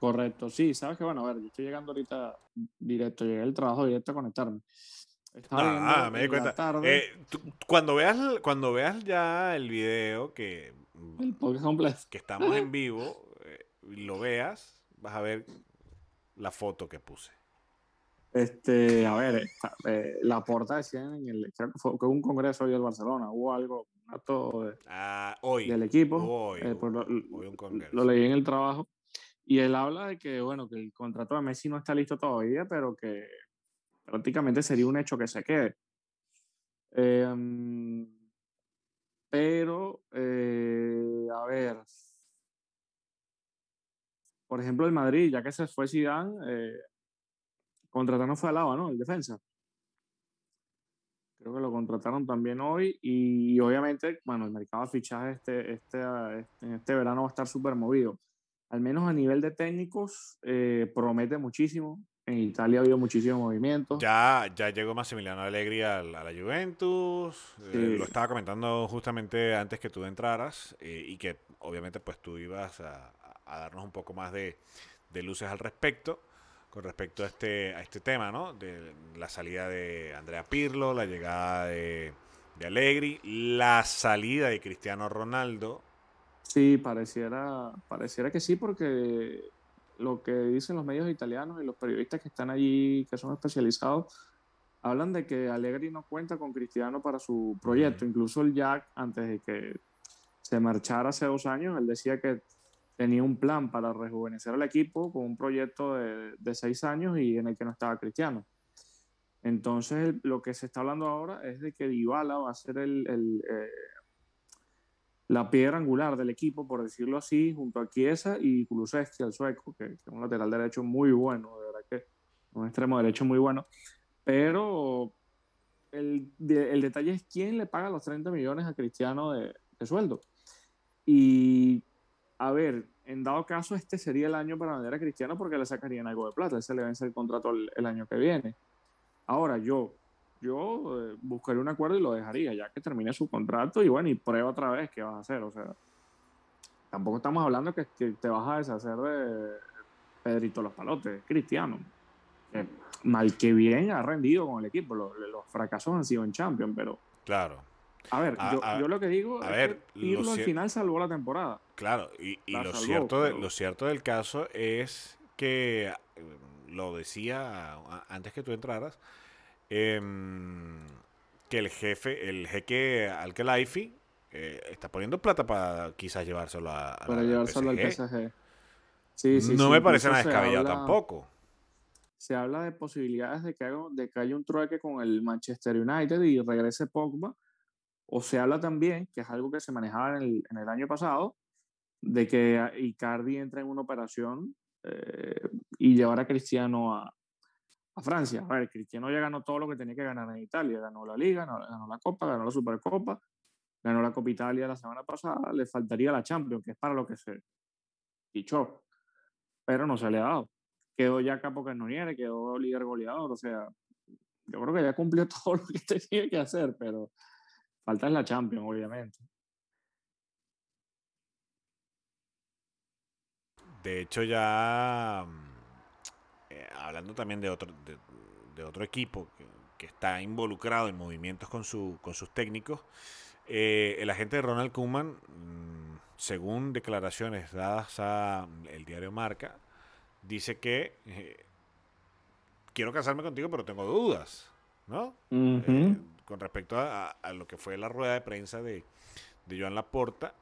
Correcto, sí, sabes que bueno, a ver, yo estoy llegando ahorita directo, llegué al trabajo directo a conectarme. Estaba Ah, me di en la cuenta. tarde Eh, tú- cuando, veas, cuando veas ya el video que, el que estamos en vivo, eh, y lo veas, vas a ver la foto que puse. Este, a ver, esta- eh, la porta decía en el, creo que fue que hubo un congreso hoy del Barcelona, hubo algo, acto de- Ah, hoy. del equipo, Hoy, eh, pues lo, hoy un congreso. lo leí en el trabajo, y él habla de que, bueno, que el contrato de Messi no está listo todavía, pero que prácticamente sería un hecho que se quede. Em, pero, eh, a ver, por ejemplo, el Madrid, ya que se fue Zidane, eh, contrataron fue a Alaba, ¿no? El defensa. Creo que lo contrataron también hoy y, obviamente, bueno, el mercado de fichajes este, este, ah, este- este verano va a estar súper movido. Al menos a nivel de técnicos, eh, promete muchísimo. En Italia ha habido muchísimo movimiento. Ya, ya llegó Massimiliano Allegri al- a, la Juventus. eh, Sí. lo estaba comentando justamente antes que tú entraras eh, y que obviamente pues tú ibas a, a darnos un poco más de, de luces al respecto con respecto a este, a este tema, ¿no? De la salida de Andrea Pirlo, la llegada de, de Allegri, la salida de Cristiano Ronaldo. Sí, pareciera, pareciera que sí, porque lo que dicen los medios italianos y los periodistas que están allí, que son especializados, hablan de que Allegri no cuenta con Cristiano para su proyecto. Incluso el Jack, antes de que se marchara hace dos años, él decía que tenía un plan para rejuvenecer al equipo con un proyecto de, de seis años y en el que no estaba Cristiano. Entonces, lo que se está hablando ahora es de que Dybala va a ser el, el, eh, la piedra angular del equipo, por decirlo así, junto a Chiesa y Kulusevski, el sueco, que, que es un lateral derecho muy bueno, de verdad que un extremo derecho muy bueno. Pero el, de- el detalle es quién le paga los 30 millones a Cristiano de, de sueldo. Y a ver, en dado caso, este sería el año para vender a Cristiano porque le sacarían algo de plata. Él se le vence el contrato el, año que viene. Ahora, yo, yo eh, buscaría un acuerdo y lo dejaría, ya que termine su contrato y bueno, y prueba otra vez qué vas a hacer. O sea, tampoco estamos hablando que, te vas a deshacer de Pedrito Los Palotes, es Cristiano. Que mal que bien ha rendido con el equipo. Los, los fracasos han sido en Champions, pero Claro. A ver, yo, lo que digo es que Pirlo al final salvó la temporada. Claro, y, lo, cierto lo cierto del caso es que, lo decía antes que tú entraras, em, que el jefe, el jeque Al-Khelaifi, eh, está poniendo plata para quizás llevárselo a, para llevárselo al PSG. no me parece nada descabellado tampoco. Se habla de posibilidades de que, haya, de que haya un trueque con el Manchester United y regrese Pogba. O se habla también, que es algo que se manejaba en el, en el año pasado, de que Icardi entre en una operación eh, y llevar a Cristiano a, a, Francia. A ver, Cristiano ya ganó todo lo que tenía que ganar en Italia. Ganó la Liga, ganó la Copa, ganó la Supercopa ganó la Copa Italia la semana pasada, le faltaría la Champions, que es para lo que se dicho, pero no se le ha dado. Quedó ya capo canoniere, quedó líder goleador, o sea, yo creo que ya cumplió todo lo que tenía que hacer, pero falta es la Champions, obviamente. De hecho, ya eh, hablando también de otro, de, otro equipo que, que, está involucrado en movimientos con, su, con sus técnicos, eh, el agente de Ronald Koeman, mm, según declaraciones dadas a mm, el diario Marca, dice que eh, quiero casarme contigo, pero tengo dudas, ¿no? Con respecto a, lo que fue la rueda de prensa de, de Joan Laporta,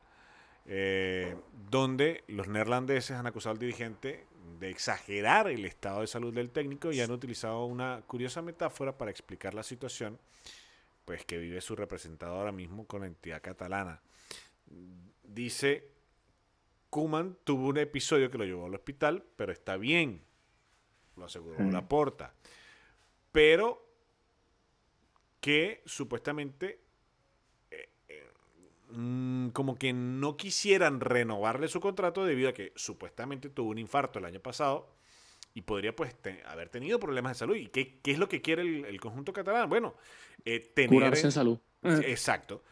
donde los neerlandeses han acusado al dirigente de exagerar el estado de salud del técnico y han utilizado una curiosa metáfora para explicar la situación pues que vive su representado ahora mismo con la entidad catalana. Dice, Kuman tuvo un episodio que lo llevó al hospital, pero está bien, lo aseguró la porta. Pero que supuestamente eh, eh, mm, como que no quisieran renovarle su contrato debido a que supuestamente tuvo un infarto el año pasado y podría pues haber tenido problemas de salud. ¿Y qué, qué es lo que quiere el, conjunto catalán? Bueno, eh, tener... Curarse en salud. Exacto.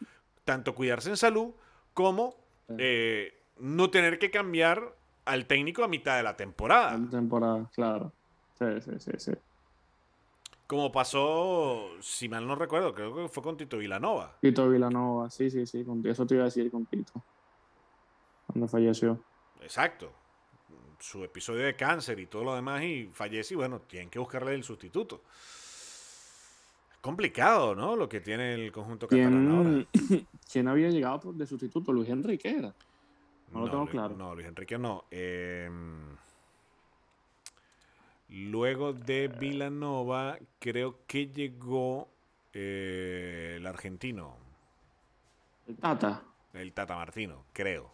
Tanto cuidarse en salud como eh, no tener que cambiar al técnico a mitad de la temporada. La temporada, claro. Sí, sí, sí, sí. Como pasó, si mal no recuerdo, creo que fue con Tito Vilanova. Tito Vilanova, sí, sí, sí. Eso te iba a decir con Tito. Cuando falleció. Exacto su episodio de cáncer y todo lo demás y fallece y bueno, tienen que buscarle el sustituto. Es complicado, ¿no? Lo que tiene el conjunto catalán ahora. ¿Quién había llegado de sustituto? Luis Enrique era. No, lo tengo claro. No, Luis Enrique no. Em, luego de Villanova, creo que llegó eh, el argentino. El Tata. El Tata Martino, creo.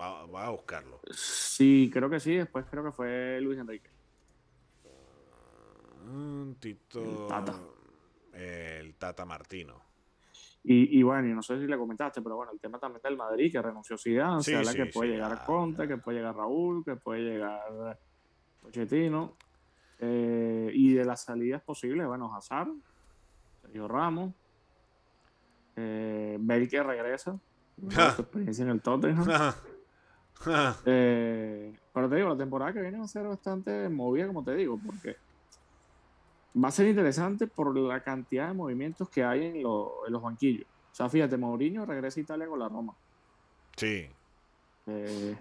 Va, a buscarlo. Sí, creo que sí. Después creo que fue Luis Enrique. Un Tito. El Tata. el Tata Martino. Y, bueno, y no sé si le comentaste, pero bueno, el tema también del Madrid, que renunció Zidane, habla que puede llegar Conte, que puede llegar Raúl, que puede llegar Pochettino. Eh, y de las salidas posibles, bueno, Hazard, Sergio Ramos, eh, que regresa, su experiencia en el Tottenham. Eh, pero te digo, la temporada que viene va a ser bastante movida, como te digo, porque va a ser interesante por la cantidad de movimientos que hay en, los banquillos. O sea, fíjate, Mourinho regresa a Italia con la Roma. Sí. Eh,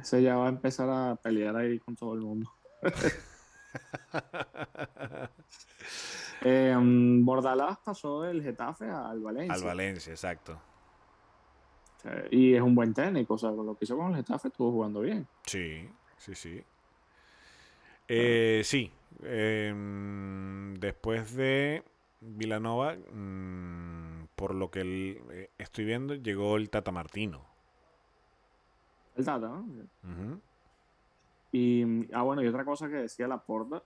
ese ya va a empezar a pelear ahí con todo el mundo. eh, Bordalás pasó del Getafe al Valencia. Al Valencia, exacto. Y es un buen técnico, o sea, con lo que hizo con el Getafe estuvo jugando bien. Sí, sí, sí. Eh, sí. Em, después de Vilanova, mm, por lo que eh, estoy viendo, llegó el Tata Martino. El Tata, ¿no? Y, ah, bueno, y otra cosa que decía la porta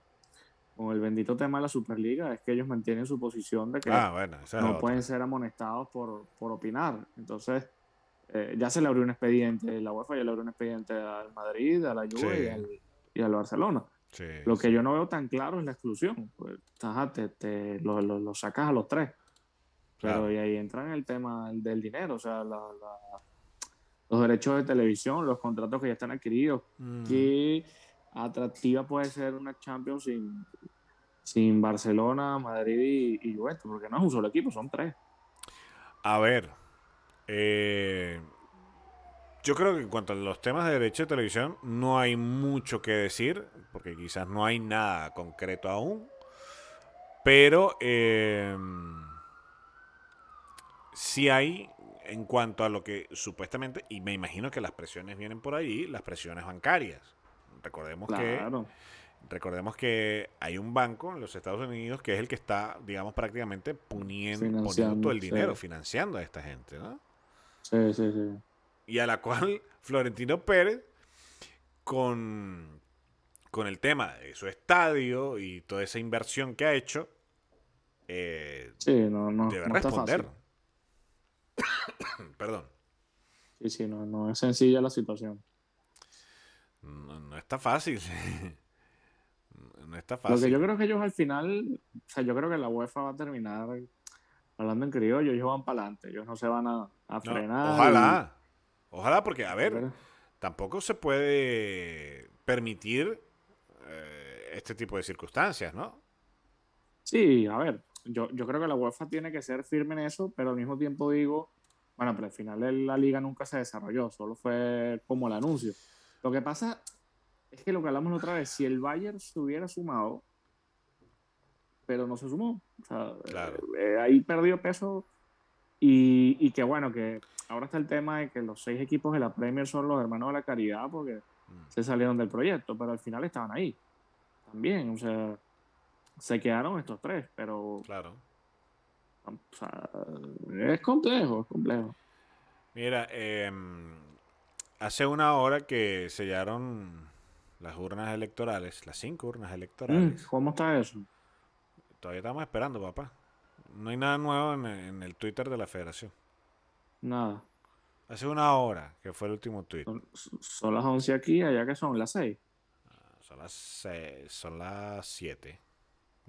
con el bendito tema de la Superliga es que ellos mantienen su posición de que ah, no pueden ser amonestados por, por opinar. Entonces, eh, ya se le abrió un expediente, la UEFA ya le abrió un expediente al Madrid, a la Juve y, al, Barcelona. Lo que yo no veo tan claro es la exclusión. Pues, te, lo, sacas a los tres. Pero y ahí entra en el tema del dinero, o sea, los derechos de televisión, los contratos que ya están adquiridos. Mm. Qué atractiva puede ser una Champions sin, sin Barcelona, Madrid y, y Juventus, porque no es un solo equipo, son tres. A ver. Eh, yo creo que en cuanto a los temas de derecho de televisión, no hay mucho que decir, porque quizás no hay nada concreto aún. Pero eh, sí hay en cuanto a lo que supuestamente, y me imagino que las presiones vienen por ahí, las presiones bancarias. Recordemos Claro. que recordemos que hay un banco en los Estados Unidos que es el que está, digamos, prácticamente poniendo, poniendo todo el sí. dinero, financiando a esta gente, ¿no? Sí, sí, sí. y a la cual Florentino Pérez, con, con el tema de su estadio y toda esa inversión que ha hecho, eh, Sí, no, no, debe no está responder. fácil. Perdón, Sí, sí, no, no es sencilla la situación. no, no está fácil. no está Lo fácil. que yo creo que ellos al final, o sea, yo creo que la UEFA va a terminar hablando en criollo, ellos van para adelante, ellos no se van a, a No, frenar. ojalá. Ojalá, porque, a ver, tampoco se puede permitir eh, este tipo de circunstancias, ¿no? Sí, a ver, yo, yo creo que la UEFA tiene que ser firme en eso, pero al mismo tiempo digo, bueno, pero al final la liga nunca se desarrolló, solo fue como el anuncio. Lo que pasa es que lo que hablamos la otra vez, si el Bayern se hubiera sumado, pero no se sumó, o sea, Claro. eh, ahí perdió peso y, y que bueno, que ahora está el tema de que los seis equipos de la Premier son los hermanos de la caridad porque Mm. se salieron del proyecto, pero al final estaban ahí también, o sea, se quedaron estos tres, pero Claro. o sea, es complejo, es complejo. Mira, em, hace una hora que sellaron las urnas electorales, las cinco urnas Mm, electorales. ¿Cómo está eso? Todavía estamos esperando, papá. No hay nada nuevo en, en el Twitter de la federación. Nada. Hace una hora que fue el último tweet. Son, son las 11 aquí, allá que son las 6. Son las seis- son las 7.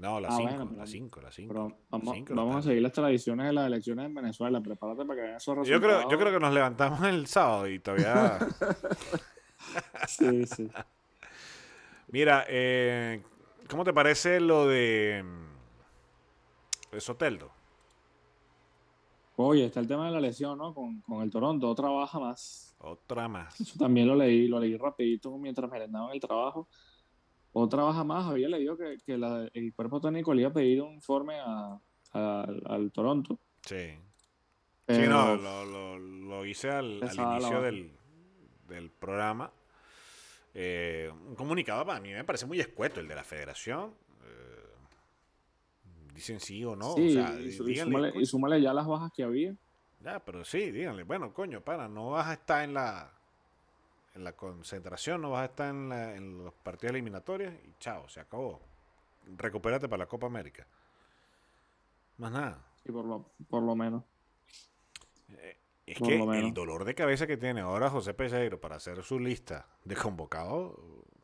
No, las Ah, 5, bueno, pero- las 5, las 5. Pero vamos, Cinco, vamos a seguir las tradiciones de las elecciones en Venezuela. Prepárate para que vean esos Yo resultados. creo, yo creo que nos levantamos el sábado y todavía... Sí, sí. Mira, eh, ¿cómo te parece lo de, mm, de Soteldo? Oye, está el tema de la lesión, ¿no? Con, con el Toronto, otra baja más. Otra más. Eso también lo leí, lo leí rapidito mientras merendaba en el trabajo. Otra baja más, había leído que, que la- el cuerpo técnico le iba a pedir un informe a- a- al, Toronto. Sí. Sí, no, lo, lo- lo hice al, inicio del, del programa. Eh, un comunicado para mí me parece muy escueto el de la federación. Eh, dicen sí o no. sí, o sea, y, díganle, súmale, y súmale ya las bajas que había. ya, pero sí, díganle, bueno, coño, para, no vas a estar en la en la concentración, no vas a estar en, la- en los partidos eliminatorios y chao, se acabó. Recupérate para la Copa América. Más nada. Sí, por lo, por lo menos. Es Por que el dolor de cabeza que tiene ahora José Peseiro para hacer su lista de convocados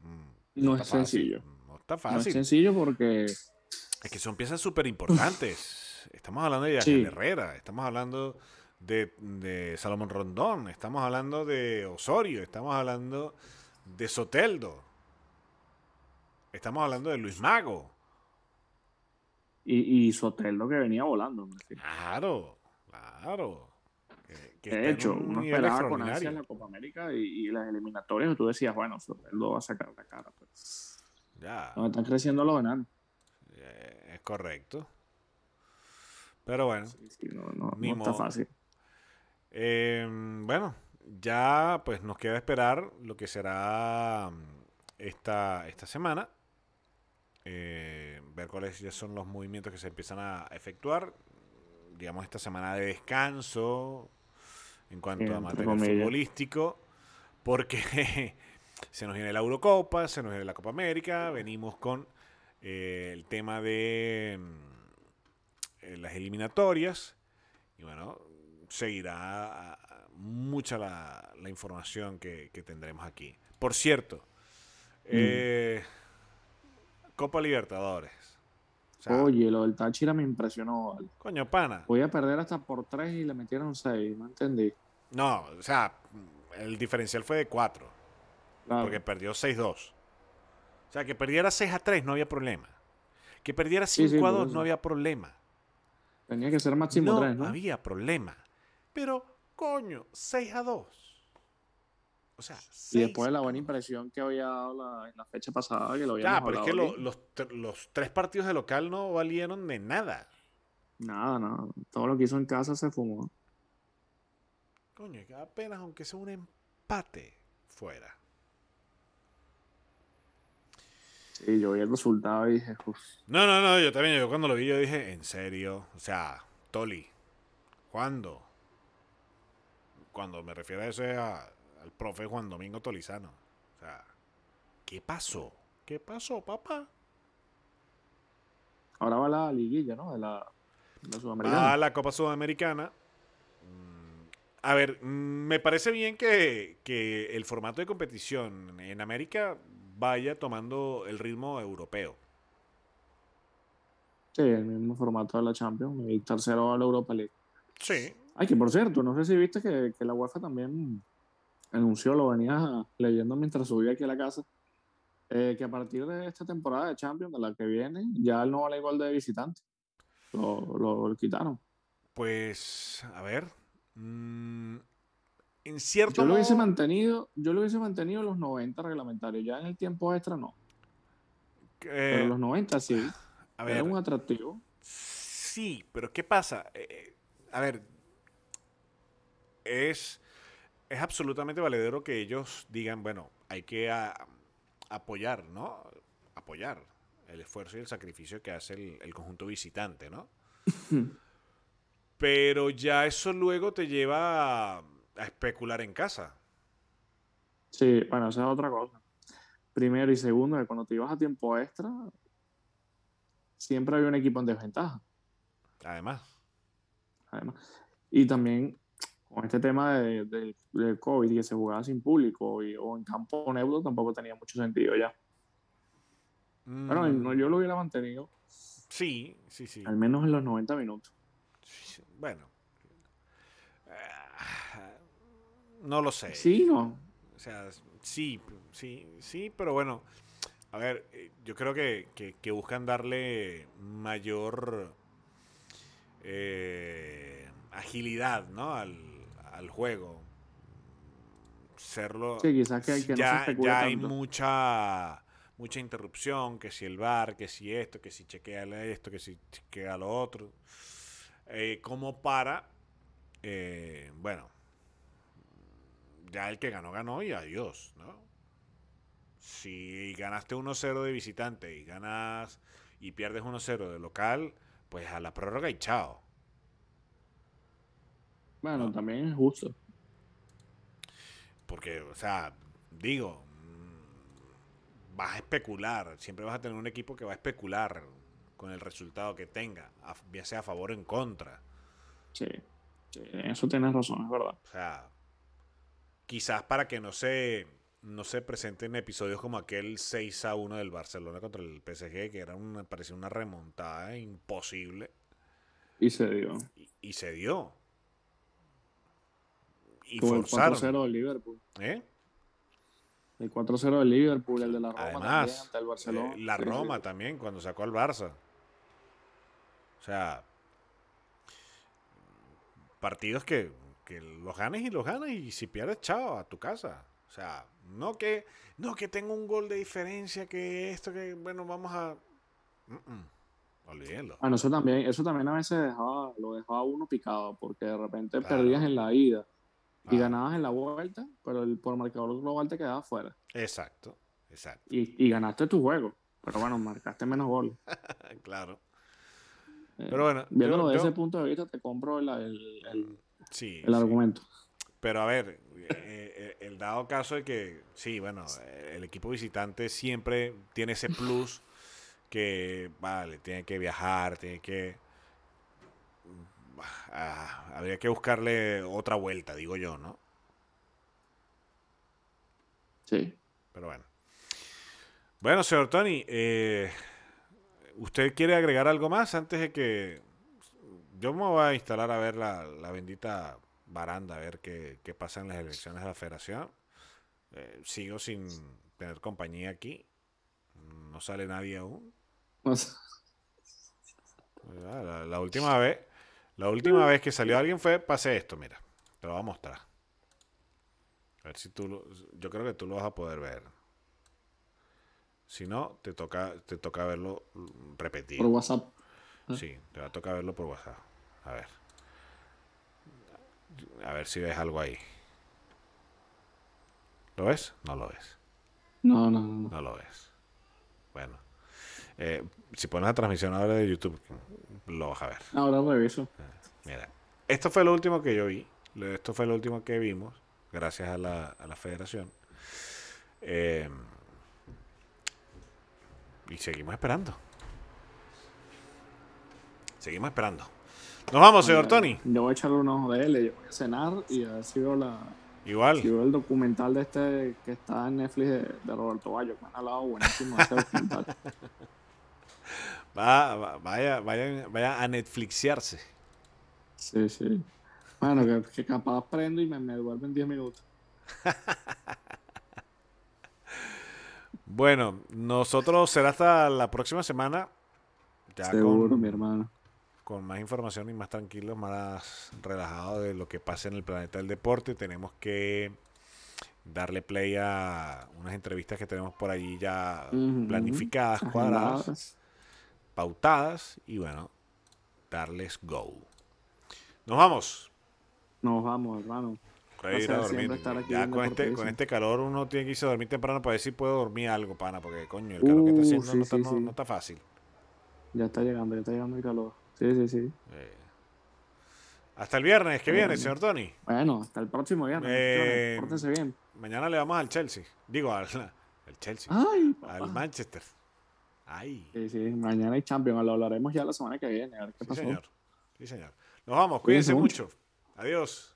mm, No es fácil, sencillo. No está No es fácil. sencillo porque es que son piezas súper importantes. Estamos hablando de Sí. Ángel Herrera, estamos hablando de, de Salomón Rondón, estamos hablando de Osorio, estamos hablando de Soteldo, estamos hablando de Luis Mago. Y, y Soteldo que venía volando. sí. Claro, claro. Que- que está De hecho, un uno esperaba con ansias la Copa América y, y las eliminatorias. Tú decías, bueno, Soteldo va a sacar la cara. Pues. Ya. No, están creciendo los enanos. Eh, es correcto. Pero bueno, Sí, sí, no, no, Ni no está fácil. Eh, bueno, ya pues nos queda esperar lo que será mm, esta, esta semana. Eh, ver cuáles ya son los movimientos que se empiezan a efectuar. Digamos, esta semana de descanso en cuanto a material comillas. futbolístico. Porque se nos viene la Eurocopa, se nos viene la Copa América, venimos con eh, el tema de mm, eh, las eliminatorias. Y bueno, seguirá mucha la, la información que, que tendremos aquí. Por cierto, eh, Copa Libertadores. O sea, Oye, lo del Táchira me impresionó. vale. coño, pana. Voy a perder hasta por tres y le metieron seis. No entendí. No, o sea, el diferencial fue de 4. Claro. Porque perdió 6-2. O sea, que perdiera 6 a 3 no había problema. Que perdiera Sí, 5 sí, a por 2 eso. no había problema. Tenía que ser máximo no 3, ¿no? había problema. Pero, coño, 6 a 2. O sea, Y 6 después de la buena 2. impresión que había dado la, en la fecha pasada, que lo habíamos Claro, pero es que lo- los, los tres partidos de local no valieron de nada. Nada, nada. Todo lo que hizo en casa se fumó. Coño, que apenas aunque sea un empate fuera. Sí, yo vi el resultado y dije, uff, No, no, no, yo también, yo cuando lo vi yo dije, en serio, o sea, Toli, ¿cuándo? Cuando me refiero a eso es a- al profe Juan Domingo Tolizano. O sea, ¿qué pasó? ¿Qué pasó, papá? ahora va la liguilla, ¿no? De la, de la Va Sudamericana. a la Copa Sudamericana. Mm, A ver, mm, me parece bien que, que el formato de competición en América vaya tomando el ritmo europeo. Sí, el mismo formato de la Champions. Y tercero a la Europa League. Sí. Ay, que por cierto, no sé si viste que, que la UEFA también anunció, lo venía leyendo mientras subía aquí a la casa, eh, que a partir de esta temporada de Champions, de la que viene, ya el no vale gol de visitante. Lo, lo quitaron. Pues, a ver. mm, en cierto Yo lo hubiese modo, mantenido, yo lo hubiese mantenido los 90 reglamentarios, ya en el tiempo extra no. Pero eh, los 90 sí, a era un atractivo. sí, pero ¿qué pasa? Eh, eh, a ver, es, es absolutamente valedero que ellos digan, bueno, hay que a- apoyar, ¿no? Apoyar el esfuerzo y el sacrificio que hace el, el conjunto visitante, ¿no? Pero ya eso luego te lleva a, a especular en casa. Sí, bueno, esa es otra cosa. Primero y segundo, que cuando te ibas a tiempo extra, siempre había un equipo en desventaja, Además, además. Y también con este tema de, de- del COVID, que se jugaba sin público y- o en campo neutro, tampoco tenía mucho sentido ya. Bueno, mm, no, yo lo hubiera mantenido, sí, sí, sí. al menos en los 90 minutos. Sí, Bueno. Ah, No lo sé. Sí, no. O sea, sí, sí, sí, pero bueno. A ver, eh, yo creo que, que- que buscan darle mayor eh, agilidad, ¿no? Al, al juego. Serlo. Sí, quizás que, que no se ya, especule ya hay tanto. mucha mucha interrupción, que si el bar, que si esto, que si chequea esto, que si chequea lo otro, eh, como para, eh, bueno, ya el que ganó, ganó y adiós, ¿no? Si ganaste 1-0 de visitante y ganas y pierdes 1-0 de local, pues a la prórroga y chao. Bueno, No. también es justo. Porque, o sea, digo, mm, vas a especular, siempre vas a tener un equipo que va a especular con el resultado que tenga, ya sea a favor o en contra. Sí, sí, en eso tienes razón, es verdad. O sea, quizás para que no se, no se presenten episodios como aquel 6 a 1 del Barcelona contra el PSG, que era una, parecía una remontada imposible, Y se dio. y, y se dio. Y Como el forzaron. 4-0 del Liverpool. ¿eh? El 4-0 del Liverpool, el de la Roma también Además, ante el Barcelona. eh, la Sí, Roma sí. también, cuando sacó al Barça. O sea, partidos que, que los ganes y los ganas y si pierdes, chao, a tu casa. O sea, no que, no que tengo un gol de diferencia, que esto, que bueno, vamos a... Mm, olvídenlo. Bueno, eso también, eso también a veces dejaba, lo dejaba uno picado, porque de repente Claro. perdías en la ida y ganabas en la vuelta, pero el por marcador global te quedaba fuera. Exacto, exacto, Y, y ganaste tu juego, pero bueno, marcaste menos goles. claro. Eh, Pero bueno, viéndolo yo- de yo- ese punto de vista, te compro el, el- el- Sí, el sí. argumento. Pero a ver, eh, eh, el dado caso de que, sí, bueno, el equipo visitante siempre tiene ese plus que, vale, tiene que viajar, tiene que... ah, habría que buscarle otra vuelta, digo yo, ¿no? Sí. Pero bueno. Bueno, señor Tony, eh, ¿usted quiere agregar algo más antes de que... Yo me voy a instalar a ver la, la bendita baranda, a ver qué, qué pasa en las elecciones de la federación. Eh, sigo sin tener compañía aquí. No sale nadie aún. Ah, La, la última vez, La última vez que salió alguien fue, pase esto, mira. Te lo voy a mostrar. A ver si tú lo, yo creo que tú lo vas a poder ver. Si no, te toca, te toca verlo mm, repetido. Por WhatsApp. Sí, te va a tocar verlo por WhatsApp. A ver. A ver si ves algo ahí. ¿Lo ves? No lo ves. No, no, no. No lo ves. Bueno. Eh, si pones la transmisión ahora de YouTube, lo vas a ver. Ahora reviso. Mira, esto fue lo último que yo vi. Esto fue lo último que vimos, gracias a la, a la federación. Eh, y seguimos esperando. Seguimos esperando. Nos vamos, señor Tony. Yo voy a echarle un ojo de él, yo voy a cenar y a ver si veo, la, Igual. si veo el documental de este que está en Netflix de, de Roberto Bayo, que me han hablado buenísimo de ese documental. Va, va- vaya, vayan- vaya a Netflixiarse. Sí, sí. Bueno, que, que capaz prendo y me, me duermo en 10 minutos. Bueno, nosotros será hasta la próxima semana. Ya Seguro, con, mi hermano. con más información y más tranquilos, más relajados de lo que pasa en el planeta del deporte. Tenemos que darle play a unas entrevistas que tenemos por allí ya planificadas, cuadradas. Pautadas y bueno, darles go. Nos vamos. Nos vamos, hermano. Para ir a Placer dormir. siempre estar aquí Ya con este, con este calor uno tiene que irse a dormir temprano para ver si puedo dormir algo, pana, porque coño, el calor que está Uh, haciendo no, está, sí, no- sí. no está fácil. Ya está llegando, ya está llegando el calor. Sí, sí, sí. Eh, Hasta el viernes que viene, señor Tony. Bueno, hasta el próximo viernes. Eh. Pórtense bien. Mañana le vamos al Chelsea. Digo, al, al Chelsea. Ay, al. Manchester. Ay. Sí, sí, mañana hay Champions, lo hablaremos ya la semana que viene, a ver qué Sí, pasó. señor. Sí, señor. Nos vamos. Cuídense Cuídense mucho. Adiós.